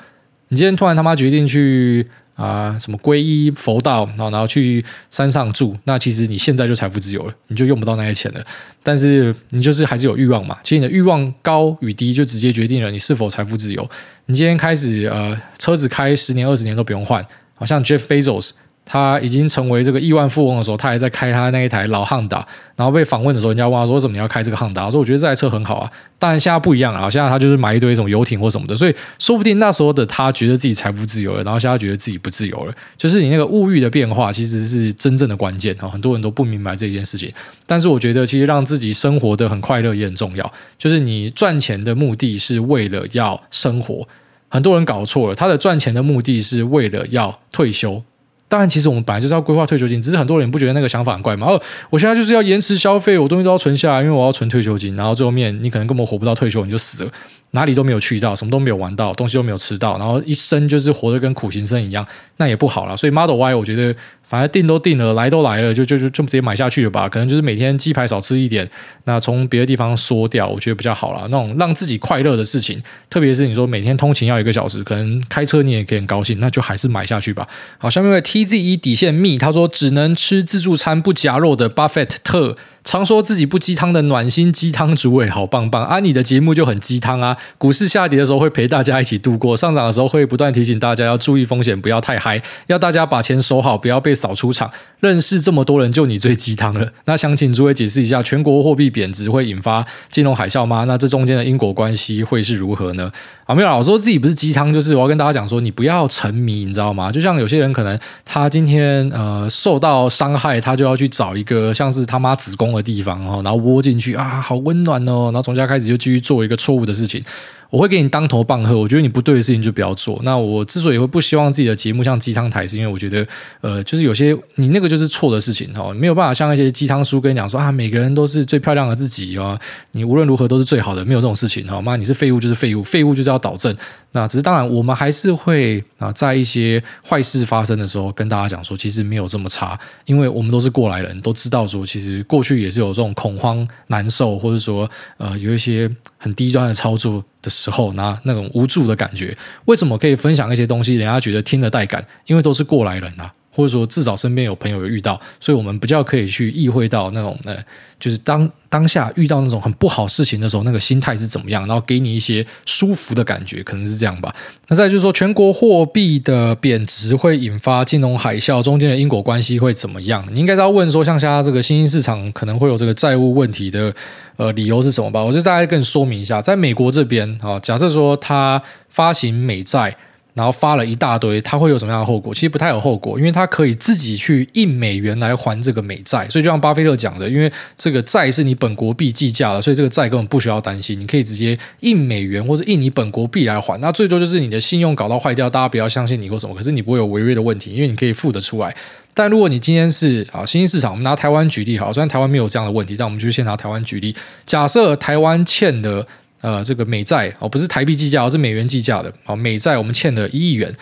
你今天突然他妈决定去。啊，什么皈依佛道，然后然后去山上住，那其实你现在就财富自由了，你就用不到那些钱了。但是你就是还是有欲望嘛，其实你的欲望高与低，就直接决定了你是否财富自由。你今天开始呃，车子开十年二十年都不用换，好像 Jeff Bezos。他已经成为这个亿万富翁的时候，他还在开他那一台老汉达。然后被访问的时候，人家问他说：“为什么你要开这个汉达？”我说：“我觉得这台车很好啊。”当然现在不一样了，现在他就是买一堆这种游艇或什么的。所以说不定那时候的他觉得自己财富自由了，然后现在觉得自己不自由了。就是你那个物欲的变化，其实是真正的关键啊！很多人都不明白这件事情。但是我觉得，其实让自己生活得很快乐也很重要。就是你赚钱的目的是为了要生活，很多人搞错了，他的赚钱的目的是为了要退休。当然，其实我们本来就是要规划退休金，只是很多人不觉得那个想法很怪嘛。哦，我现在就是要延迟消费，我东西都要存下来，因为我要存退休金。然后最后面你可能根本活不到退休，你就死了，哪里都没有去到，什么都没有玩到，东西都没有吃到，然后一生就是活得跟苦行僧一样，那也不好了。所以 Model Y，我觉得。反正定都定了，来都来了，就就就就直接买下去了吧。可能就是每天鸡排少吃一点，那从别的地方缩掉，我觉得比较好啦。那种让自己快乐的事情，特别是你说每天通勤要一个小时，可能开车你也可以很高兴，那就还是买下去吧。好，下面一位 TZE 底线密，他说只能吃自助餐不夹肉的巴菲特。常说自己不鸡汤的暖心鸡汤主委好棒棒啊！你的节目就很鸡汤啊！股市下跌的时候会陪大家一起度过，上涨的时候会不断提醒大家要注意风险，不要太嗨，要大家把钱守好，不要被扫出场。认识这么多人，就你最鸡汤了。那想请诸位解释一下，全国货币贬值会引发金融海啸吗？那这中间的因果关系会是如何呢？啊，没有，我说自己不是鸡汤，就是我要跟大家讲说，你不要沉迷，你知道吗？就像有些人可能他今天呃受到伤害，他就要去找一个像是他妈子宫地方哦，然后窝进去啊，好温暖哦，然后从家开始就继续做一个错误的事情。我会给你当头棒喝，我觉得你不对的事情就不要做。那我之所以会不希望自己的节目像鸡汤台，是因为我觉得，呃，就是有些你那个就是错的事情哈，没有办法像一些鸡汤书跟你讲说啊，每个人都是最漂亮的自己哦，你无论如何都是最好的，没有这种事情哈。妈，你是废物就是废物，废物就是要导正。那只是当然，我们还是会啊，在一些坏事发生的时候跟大家讲说，其实没有这么差，因为我们都是过来人，都知道说，其实过去也是有这种恐慌、难受，或者说呃，有一些很低端的操作。的时候，那那种无助的感觉，为什么可以分享一些东西，人家觉得听得带感？因为都是过来人啊。或者说至少身边有朋友有遇到，所以我们比较可以去意会到那种呃，就是当当下遇到那种很不好事情的时候，那个心态是怎么样，然后给你一些舒服的感觉，可能是这样吧。那再就是说，全国货币的贬值会引发金融海啸，中间的因果关系会怎么样？你应该是要问说，像现在这个新兴市场可能会有这个债务问题的呃理由是什么吧？我就大概跟你说明一下，在美国这边啊，假设说它发行美债。然后发了一大堆，它会有什么样的后果？其实不太有后果，因为它可以自己去印美元来还这个美债。所以就像巴菲特讲的，因为这个债是你本国币计价的，所以这个债根本不需要担心，你可以直接印美元或者印你本国币来还。那最多就是你的信用搞到坏掉，大家不要相信你或什么，可是你不会有违约的问题，因为你可以付得出来。但如果你今天是啊新兴市场，我们拿台湾举例好，虽然台湾没有这样的问题，但我们就先拿台湾举例。假设台湾欠的。呃，这个美债哦，不是台币计价，而是美元计价的。哦，美债我们欠了一亿元，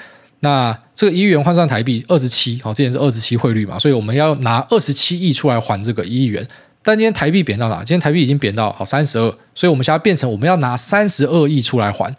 那这个一亿元换算台币二十七，好，之前是二十七汇率嘛，所以我们要拿二十七亿出来还这个一亿元。但今天台币贬到哪？今天台币已经贬到好三十二，所以我们现在变成我们要拿三十二亿出来还，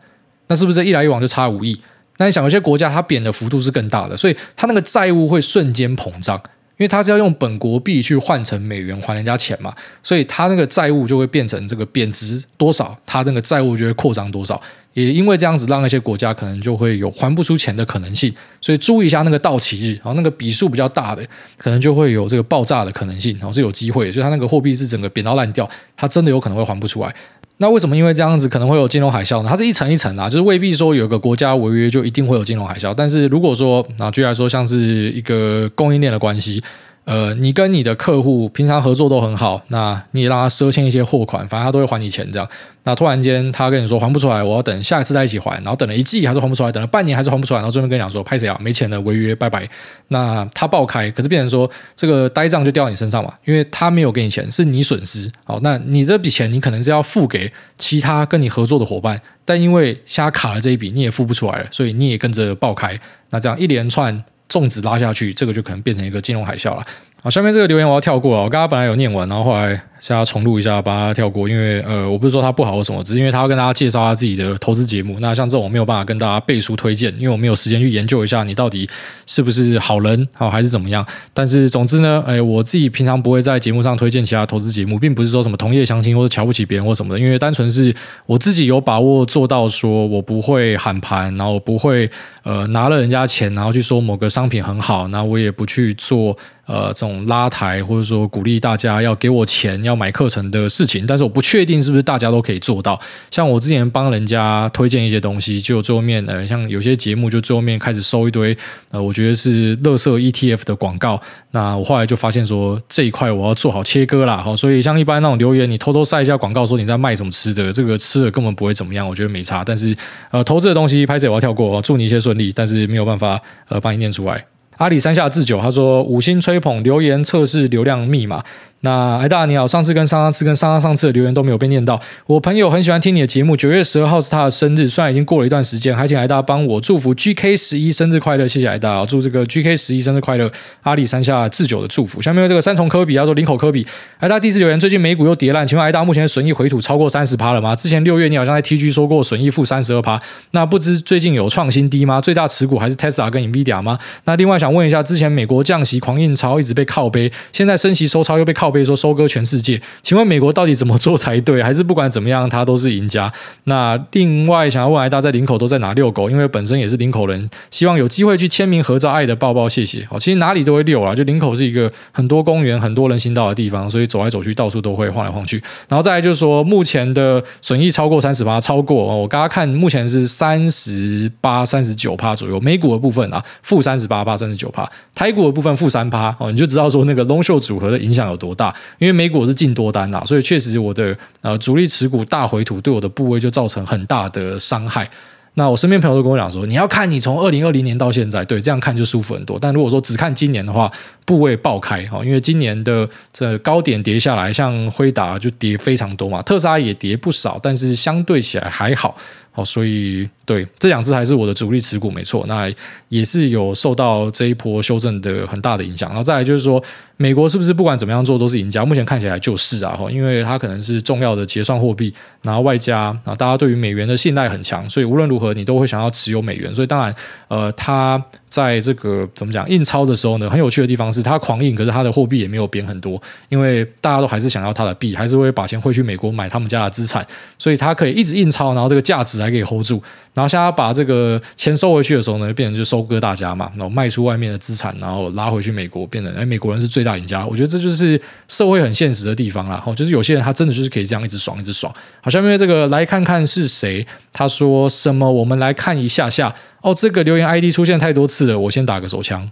那是不是一来一往就差五亿？那你想，有些国家它贬的幅度是更大的，所以它那个债务会瞬间膨胀。因为他是要用本国币去换成美元还人家钱嘛，所以他那个债务就会变成这个贬值多少，他那个债务就会扩张多少。也因为这样子，让那些国家可能就会有还不出钱的可能性。所以注意一下那个到期日，然后那个笔数比较大的，可能就会有这个爆炸的可能性，然后是有机会。所以他那个货币是整个贬到烂掉，他真的有可能会还不出来。那为什么？因为这样子可能会有金融海啸呢？它是一层一层啊，就是未必说有个国家违约就一定会有金融海啸。但是如果说，啊举例来说，像是一个供应链的关系。呃，你跟你的客户平常合作都很好，那你也让他赊欠一些货款，反正他都会还你钱这样。那突然间他跟你说还不出来，我要等下一次再一起还，然后等了一季还是还不出来，等了半年还是还不出来，然后最后跟你讲说拍谁啊，没钱了，违约，拜拜。那他爆开，可是变成说这个呆账就掉你身上嘛，因为他没有给你钱，是你损失。好，那你这笔钱你可能是要付给其他跟你合作的伙伴，但因为瞎卡了这一笔，你也付不出来了，所以你也跟着爆开。那这样一连串。重子拉下去，这个就可能变成一个金融海啸了。好，下面这个留言我要跳过了。我刚刚本来有念完，然后后来。现在重录一下，把它跳过，因为呃，我不是说它不好或什么，只是因为他要跟大家介绍他自己的投资节目。那像这种我没有办法跟大家背书推荐，因为我没有时间去研究一下你到底是不是好人好还是怎么样。但是总之呢，哎，我自己平常不会在节目上推荐其他投资节目，并不是说什么同业相亲或者瞧不起别人或什么的，因为单纯是我自己有把握做到，说我不会喊盘，然后不会呃拿了人家钱，然后去说某个商品很好，那我也不去做呃这种拉抬或者说鼓励大家要给我钱。要买课程的事情，但是我不确定是不是大家都可以做到。像我之前帮人家推荐一些东西，就最后面呃，像有些节目就最后面开始收一堆呃，我觉得是垃圾 ETF 的广告。那我后来就发现说这一块我要做好切割啦。好，所以像一般那种留言，你偷偷塞一下广告说你在卖什么吃的，这个吃的根本不会怎么样，我觉得没差。但是呃，投资的东西拍谢我要跳过，祝你一切顺利，但是没有办法呃帮你念出来。阿里山下智久他说五星吹捧留言测试流量密码。那艾大你好，上次跟上上次跟上上上次的留言都没有被念到。我朋友很喜欢听你的节目，九月十二号是他的生日，虽然已经过了一段时间，还请艾大帮我祝福 GK 十一生日快乐，谢谢艾大，祝这个 GK 十一生日快乐。阿里山下智久的祝福。下面有这个三重科比，他说林口科比，艾大第一次留言，最近美股又跌烂，请问艾大目前损益回吐超过三十趴了吗？之前六月你好像在 TG 说过损益负三十二趴，那不知最近有创新低吗？最大持股还是 Tesla 跟 Nvidia 吗？那另外想问一下，之前美国降息狂印钞一直被靠背，现在升息收钞又被靠背说收割全。世界，请问美国到底怎么做才对？还是不管怎么样，他都是赢家？那另外想要问，大家在林口都在哪遛狗？因为本身也是林口人，希望有机会去签名合照，爱的抱抱，谢谢。哦，其实哪里都会遛啊，就林口是一个很多公园、很多人行道的地方，所以走来走去，到处都会晃来晃去。然后再来就是说，目前的损益超过三十八，超过哦，我刚刚看目前是三十八、三十九趴左右。美股的部分啊，负三十八趴、三十九趴，台股的部分负三趴哦，你就知道说那个 long short 组合的影响有多大，因为美股。是进多单啦，所以确实我的呃主力持股大回吐对我的部位就造成很大的伤害。那我身边朋友都跟我讲说，你要看你从二零二零年到现在，对，这样看就舒服很多。但如果说只看今年的话，部位爆开哈，因为今年的这高点跌下来，像辉达就跌非常多嘛，特斯拉也跌不少，但是相对起来还好。哦，所以对这两只还是我的主力持股没错，那也是有受到这一波修正的很大的影响。然后再来就是说，美国是不是不管怎么样做都是赢家？目前看起来就是啊，因为它可能是重要的结算货币，然后外加啊大家对于美元的信赖很强，所以无论如何你都会想要持有美元。所以当然，呃，它在这个怎么讲印钞的时候呢，很有趣的地方是它狂印，可是它的货币也没有贬很多，因为大家都还是想要它的币，还是会把钱汇去美国买他们家的资产，所以它可以一直印钞，然后这个价值还可以 hold 住。然后现在把这个钱收回去的时候呢，变成就收割大家嘛，然后卖出外面的资产，然后拉回去美国，变成哎美国人是最大赢家。我觉得这就是社会很现实的地方啦。哦，就是有些人他真的就是可以这样一直爽一直爽。好，下面这个来看看是谁，他说什么？我们来看一下下。哦，这个留言 ID 出现太多次了，我先打个手枪。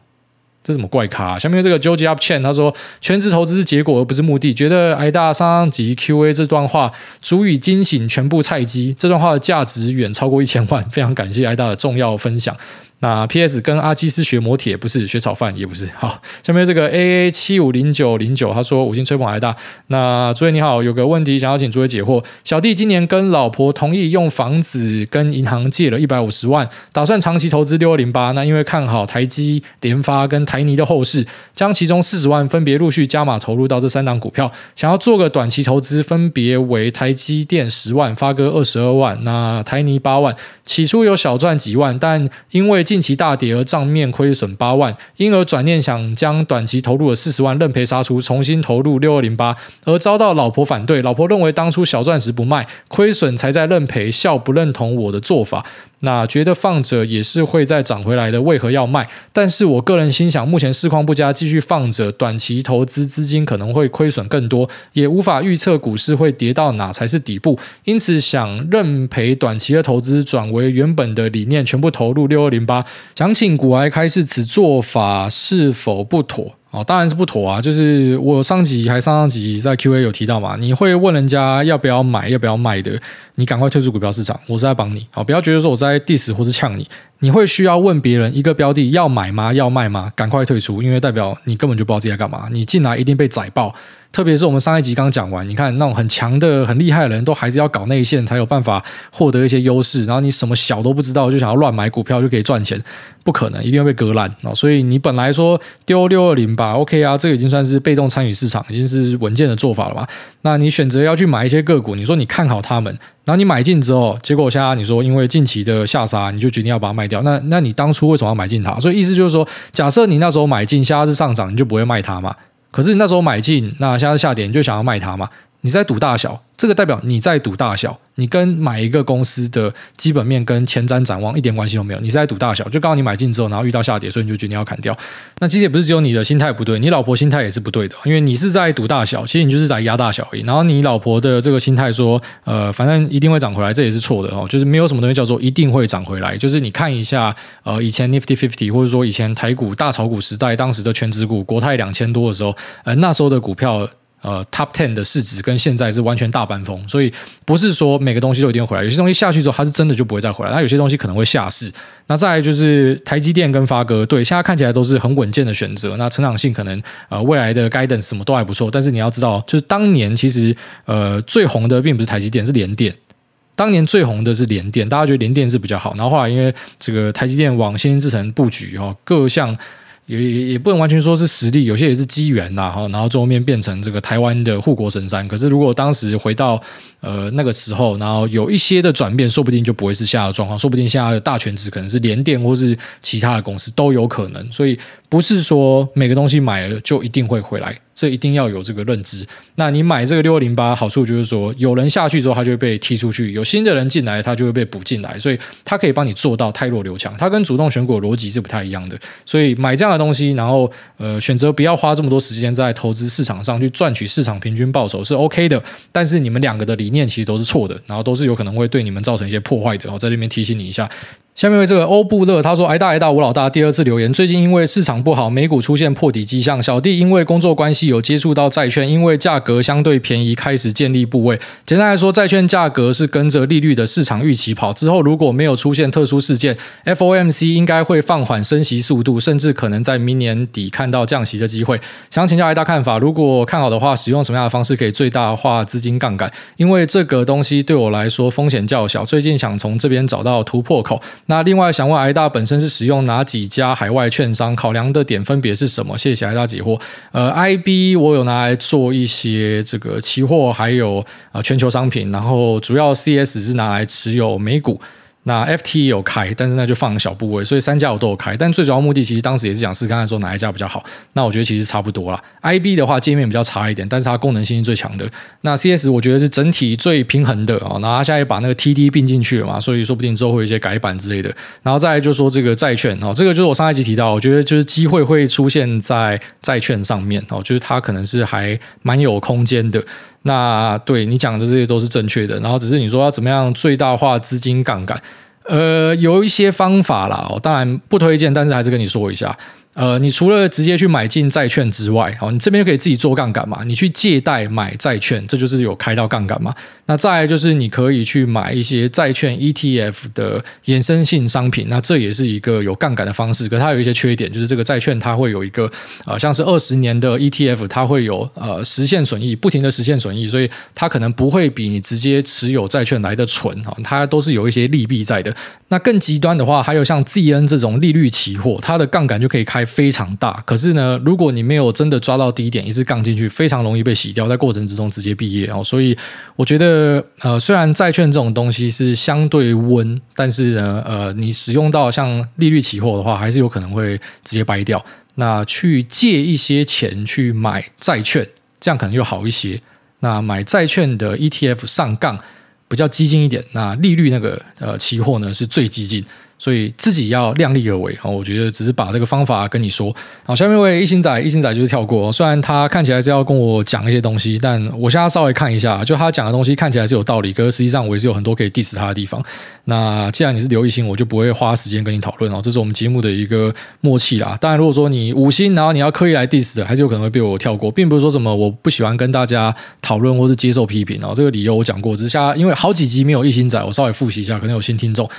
这怎么怪咖？下面这个 Joji Up Chain 他说，全职投资是结果而不是目的，觉得挨大上上级 QA 这段话足以惊醒全部菜鸡。这段话的价值远超过一千万，非常感谢挨大的重要分享。那 P.S. 跟阿基斯学磨铁不是学炒饭也不是。好，下面这个 A A 七五零九零九他说五星吹捧还大。那诸位你好，有个问题想要请诸位解惑。小弟今年跟老婆同意用房子跟银行借了一百五十万，打算长期投资六二零八。那因为看好台积、联发跟台泥的后市，将其中四十万分别陆续加码投入到这三档股票，想要做个短期投资，分别为台积电十万、发哥二十二万、那台泥八万。起初有小赚几万，但因为近期大跌而账面亏损八万，因而转念想将短期投入的四十万认赔杀出，重新投入六二零八，而遭到老婆反对。老婆认为当初小钻石不卖，亏损才在认赔，笑不认同我的做法。那觉得放着也是会再涨回来的，为何要卖？但是我个人心想，目前市况不佳，继续放着，短期投资资金可能会亏损更多，也无法预测股市会跌到哪才是底部，因此想认赔短期的投资，转为原本的理念，全部投入六二零八。想请股癌开示此做法是否不妥？哦，当然是不妥啊！就是我上集还上上集在 Q&A 有提到嘛，你会问人家要不要买、要不要卖的，你赶快退出股票市场。我是在帮你，好，不要觉得说我在 diss 或是呛你。你会需要问别人一个标的要买吗？要卖吗？赶快退出，因为代表你根本就不知道自己在干嘛。你进来一定被宰爆。特别是我们上一集刚讲完，你看那种很强的、很厉害的人都还是要搞内线才有办法获得一些优势。然后你什么小都不知道，就想要乱买股票就可以赚钱，不可能，一定会被割烂啊！所以你本来说丢六二零吧，OK 啊，这个已经算是被动参与市场，已经是稳健的做法了嘛。那你选择要去买一些个股，你说你看好他们，然后你买进之后，结果现在你说因为近期的下杀，你就决定要把它卖掉。那那你当初为什么要买进它？所以意思就是说，假设你那时候买进，现在是上涨，你就不会卖它嘛？可是你那时候买进，那现在下跌，你就想要卖它嘛？你在赌大小，这个代表你在赌大小。你跟买一个公司的基本面跟前瞻展望一点关系都没有，你是在赌大小。就刚好你买进之后，然后遇到下跌，所以你就决定要砍掉。那其实也不是只有你的心态不对，你老婆心态也是不对的，因为你是在赌大小，其实你就是在压大小而已。然后你老婆的这个心态说，呃，反正一定会涨回来，这也是错的哦。就是没有什么东西叫做一定会涨回来，就是你看一下，呃，以前 Nifty Fifty 或者说以前台股大炒股时代，当时的权值股国泰两千多的时候，呃，那时候的股票。呃，Top Ten 的市值跟现在是完全大半疯，所以不是说每个东西都一定回来，有些东西下去之后它是真的就不会再回来，那有些东西可能会下市。那再来就是台积电跟发哥，对，现在看起来都是很稳健的选择，那成长性可能呃未来的 Guidance 什么都还不错，但是你要知道，就是当年其实呃最红的并不是台积电，是联电，当年最红的是联电，大家觉得联电是比较好，然后后来因为这个台积电往先进制程布局哈，各项。也也也不能完全说是实力，有些也是机缘呐，哈，然后最后面变成这个台湾的护国神山。可是如果当时回到呃那个时候，然后有一些的转变，说不定就不会是现在的状况，说不定现在的大权值可能是联电或是其他的公司都有可能。所以不是说每个东西买了就一定会回来。这一定要有这个认知。那你买这个六二零八，好处就是说，有人下去之后，他就会被踢出去；有新的人进来，他就会被补进来。所以，它可以帮你做到汰弱留强。它跟主动选股逻辑是不太一样的。所以，买这样的东西，然后呃，选择不要花这么多时间在投资市场上去赚取市场平均报酬是 OK 的。但是，你们两个的理念其实都是错的，然后都是有可能会对你们造成一些破坏的。我在这边提醒你一下。下面为这个欧布勒，他说：“挨大挨大，我老大第二次留言。最近因为市场不好，美股出现破底迹象。小弟因为工作关系有接触到债券，因为价格相对便宜，开始建立部位。简单来说，债券价格是跟着利率的市场预期跑。之后如果没有出现特殊事件，FOMC 应该会放缓升息速度，甚至可能在明年底看到降息的机会。想请教癌大看法，如果看好的话，使用什么样的方式可以最大化资金杠杆？因为这个东西对我来说风险较小，最近想从这边找到突破口。”那另外想问挨大本身是使用哪几家海外券商？考量的点分别是什么？谢谢挨大解惑。呃，IB 我有拿来做一些这个期货，还有呃全球商品，然后主要 CS 是拿来持有美股。那 FT 也有开，但是那就放小部位，所以三家我都有开。但最主要目的其实当时也是想试看看说哪一家比较好。那我觉得其实差不多啦。IB 的话界面比较差一点，但是它功能性是最强的。那 CS 我觉得是整体最平衡的啊。然后它现在把那个 TD 并进去了嘛，所以说不定之后会有一些改版之类的。然后再来就说这个债券哦，这个就是我上一集提到，我觉得就是机会会出现在债券上面哦，就是它可能是还蛮有空间的。那对你讲的这些都是正确的，然后只是你说要怎么样最大化资金杠杆，呃，有一些方法啦，当然不推荐，但是还是跟你说一下。呃，你除了直接去买进债券之外，哦，你这边就可以自己做杠杆嘛。你去借贷买债券，这就是有开到杠杆嘛。那再就是你可以去买一些债券 ETF 的衍生性商品，那这也是一个有杠杆的方式。可它有一些缺点，就是这个债券它会有一个呃，像是二十年的 ETF，它会有呃实现损益，不停的实现损益，所以它可能不会比你直接持有债券来的纯啊，它都是有一些利弊在的。那更极端的话，还有像 ZN 这种利率期货，它的杠杆就可以开。非常大，可是呢，如果你没有真的抓到低点，一次杠进去，非常容易被洗掉，在过程之中直接毕业哦。所以我觉得，呃，虽然债券这种东西是相对温，但是呢，呃，你使用到像利率期货的话，还是有可能会直接掰掉。那去借一些钱去买债券，这样可能又好一些。那买债券的 ETF 上杠比较激进一点，那利率那个呃期货呢是最激进。所以自己要量力而为，我觉得只是把这个方法跟你说。好，下面一位一星仔，一星仔就是跳过。虽然他看起来是要跟我讲一些东西，但我现在稍微看一下，就他讲的东西看起来是有道理，可是实际上我也是有很多可以 diss 他的地方。那既然你是刘一星，我就不会花时间跟你讨论哦，这是我们节目的一个默契啦。当然，如果说你五星，然后你要刻意来 diss，还是有可能会被我跳过，并不是说什么我不喜欢跟大家讨论或是接受批评哦。这个理由我讲过，只是下因为好几集没有一星仔，我稍微复习一下，可能有新听众。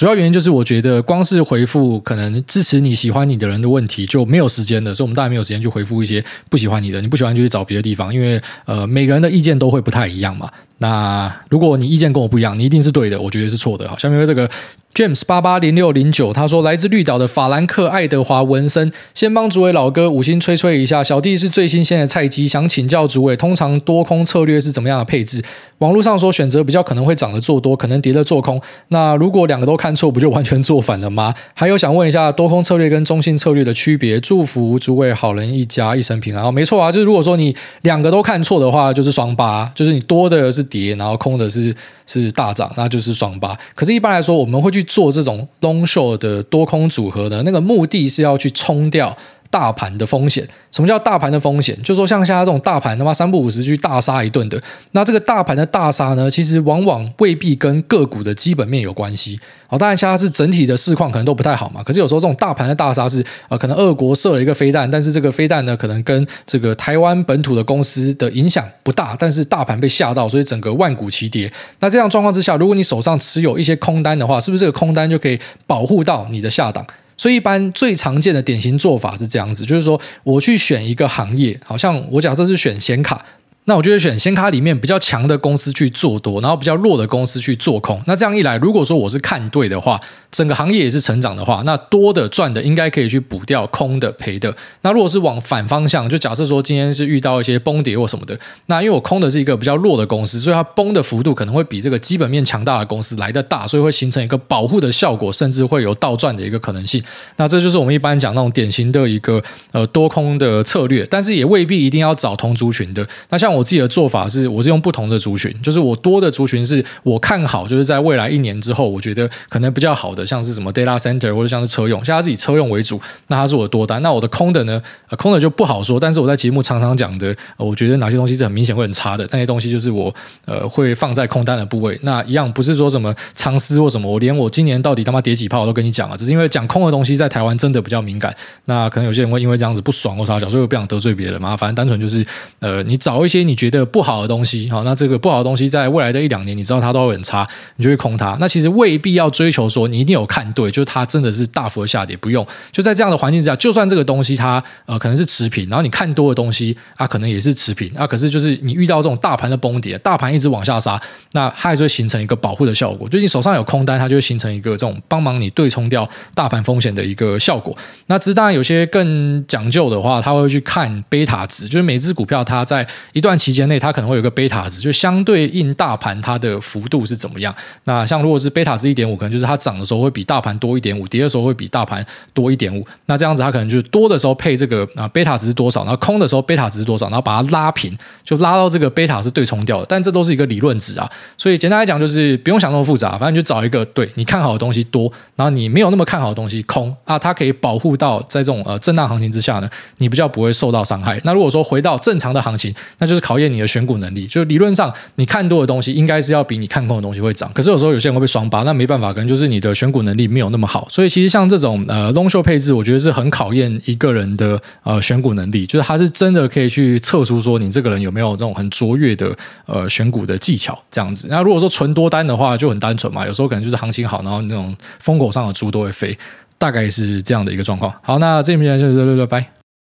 主要原因就是我觉得光是回复可能支持你喜欢你的人的问题就没有时间的，所以我们大家没有时间去回复一些不喜欢你的，你不喜欢就去找别的地方，因为呃每个人的意见都会不太一样嘛。那如果你意见跟我不一样，你一定是对的，我觉得是错的。好，下面这个。James 八八零六零九，他说来自绿岛的法兰克爱德华文森，先帮主委老哥五星吹吹一下。小弟是最新鲜的菜鸡，想请教主委，通常多空策略是怎么样的配置？网络上说选择比较可能会涨的做多，可能跌的做空。那如果两个都看错，不就完全做反了吗？还有想问一下多空策略跟中性策略的区别。祝福主委好人一家一生平安。没错啊，就是如果说你两个都看错的话，就是双八，就是你多的是跌，然后空的是是大涨，那就是双八。可是，一般来说，我们会去。做这种 long short 的多空组合的那个目的是要去冲掉大盘的风险。什么叫大盘的风险？就是说像现在这种大盘他妈三不五时去大杀一顿的，那这个大盘的大杀呢，其实往往未必跟个股的基本面有关系。好，当然现在是整体的市况可能都不太好嘛。可是有时候这种大盘的大杀是呃，可能俄国射了一个飞弹，但是这个飞弹呢，可能跟这个台湾本土的公司的影响不大，但是大盘被吓到，所以整个万股齐跌。那这样状况之下，如果你手上持有一些空单的话，是不是这个空单就可以保护到你的下档？所以，一般最常见的典型做法是这样子，就是说，我去选一个行业，好像我假设是选显卡。那我就会选显卡里面比较强的公司去做多，然后比较弱的公司去做空。那这样一来，如果说我是看对的话，整个行业也是成长的话，那多的赚的应该可以去补掉空的赔的。那如果是往反方向，就假设说今天是遇到一些崩跌或什么的，那因为我空的是一个比较弱的公司，所以它崩的幅度可能会比这个基本面强大的公司来的大，所以会形成一个保护的效果，甚至会有倒赚的一个可能性。那这就是我们一般讲那种典型的一个呃多空的策略，但是也未必一定要找同族群的。那像我。我自己的做法是，我是用不同的族群，就是我多的族群是我看好，就是在未来一年之后，我觉得可能比较好的，像是什么 data center 或者像是车用，像他自己车用为主，那它是我的多单。那我的空的呢？空的就不好说。但是我在节目常常讲的，我觉得哪些东西是很明显会很差的，那些东西就是我呃会放在空单的部位。那一样不是说什么长思或什么，我连我今年到底他妈跌几炮我都跟你讲了，只是因为讲空的东西在台湾真的比较敏感。那可能有些人会因为这样子不爽或啥，所以我不想得罪别人嘛。反正单纯就是呃，你找一些。你觉得不好的东西，好，那这个不好的东西在未来的一两年，你知道它都会很差，你就会空它。那其实未必要追求说你一定有看对，就是它真的是大幅的下跌，不用。就在这样的环境之下，就算这个东西它呃可能是持平，然后你看多的东西啊，可能也是持平啊，可是就是你遇到这种大盘的崩跌，大盘一直往下杀，那它还是会形成一个保护的效果。就你手上有空单，它就会形成一个这种帮忙你对冲掉大盘风险的一个效果。那只是当然有些更讲究的话，他会去看贝塔值，就是每只股票它在一段。段期间内，它可能会有个贝塔值，就相对应大盘它的幅度是怎么样。那像如果是贝塔值一点五，可能就是它涨的时候会比大盘多一点五，跌的时候会比大盘多一点五。那这样子它可能就是多的时候配这个啊贝塔值是多少，然后空的时候贝塔值是多少，然后把它拉平，就拉到这个贝塔是对冲掉的。但这都是一个理论值啊，所以简单来讲就是不用想那么复杂，反正就找一个对你看好的东西多，然后你没有那么看好的东西空啊，它可以保护到在这种呃震荡行情之下呢，你比较不会受到伤害。那如果说回到正常的行情，那就是考验你的选股能力。就是理论上你看多的东西应该是要比你看空的东西会涨，可是有时候有些人会被双八，那没办法，可能就是你的选股能力没有那么好。所以其实像这种呃 long short 配置，我觉得是很考验一个人的呃选股能力，就是他是真的可以去测出说你这个人有没有这种很卓越的呃选股的技巧这样子。那如果说纯多单的话，就很单纯嘛，有时候可能就是行情好，然后那种风口上的猪都会飞，大概是这样的一个状况。好，那这边就到这里，拜拜。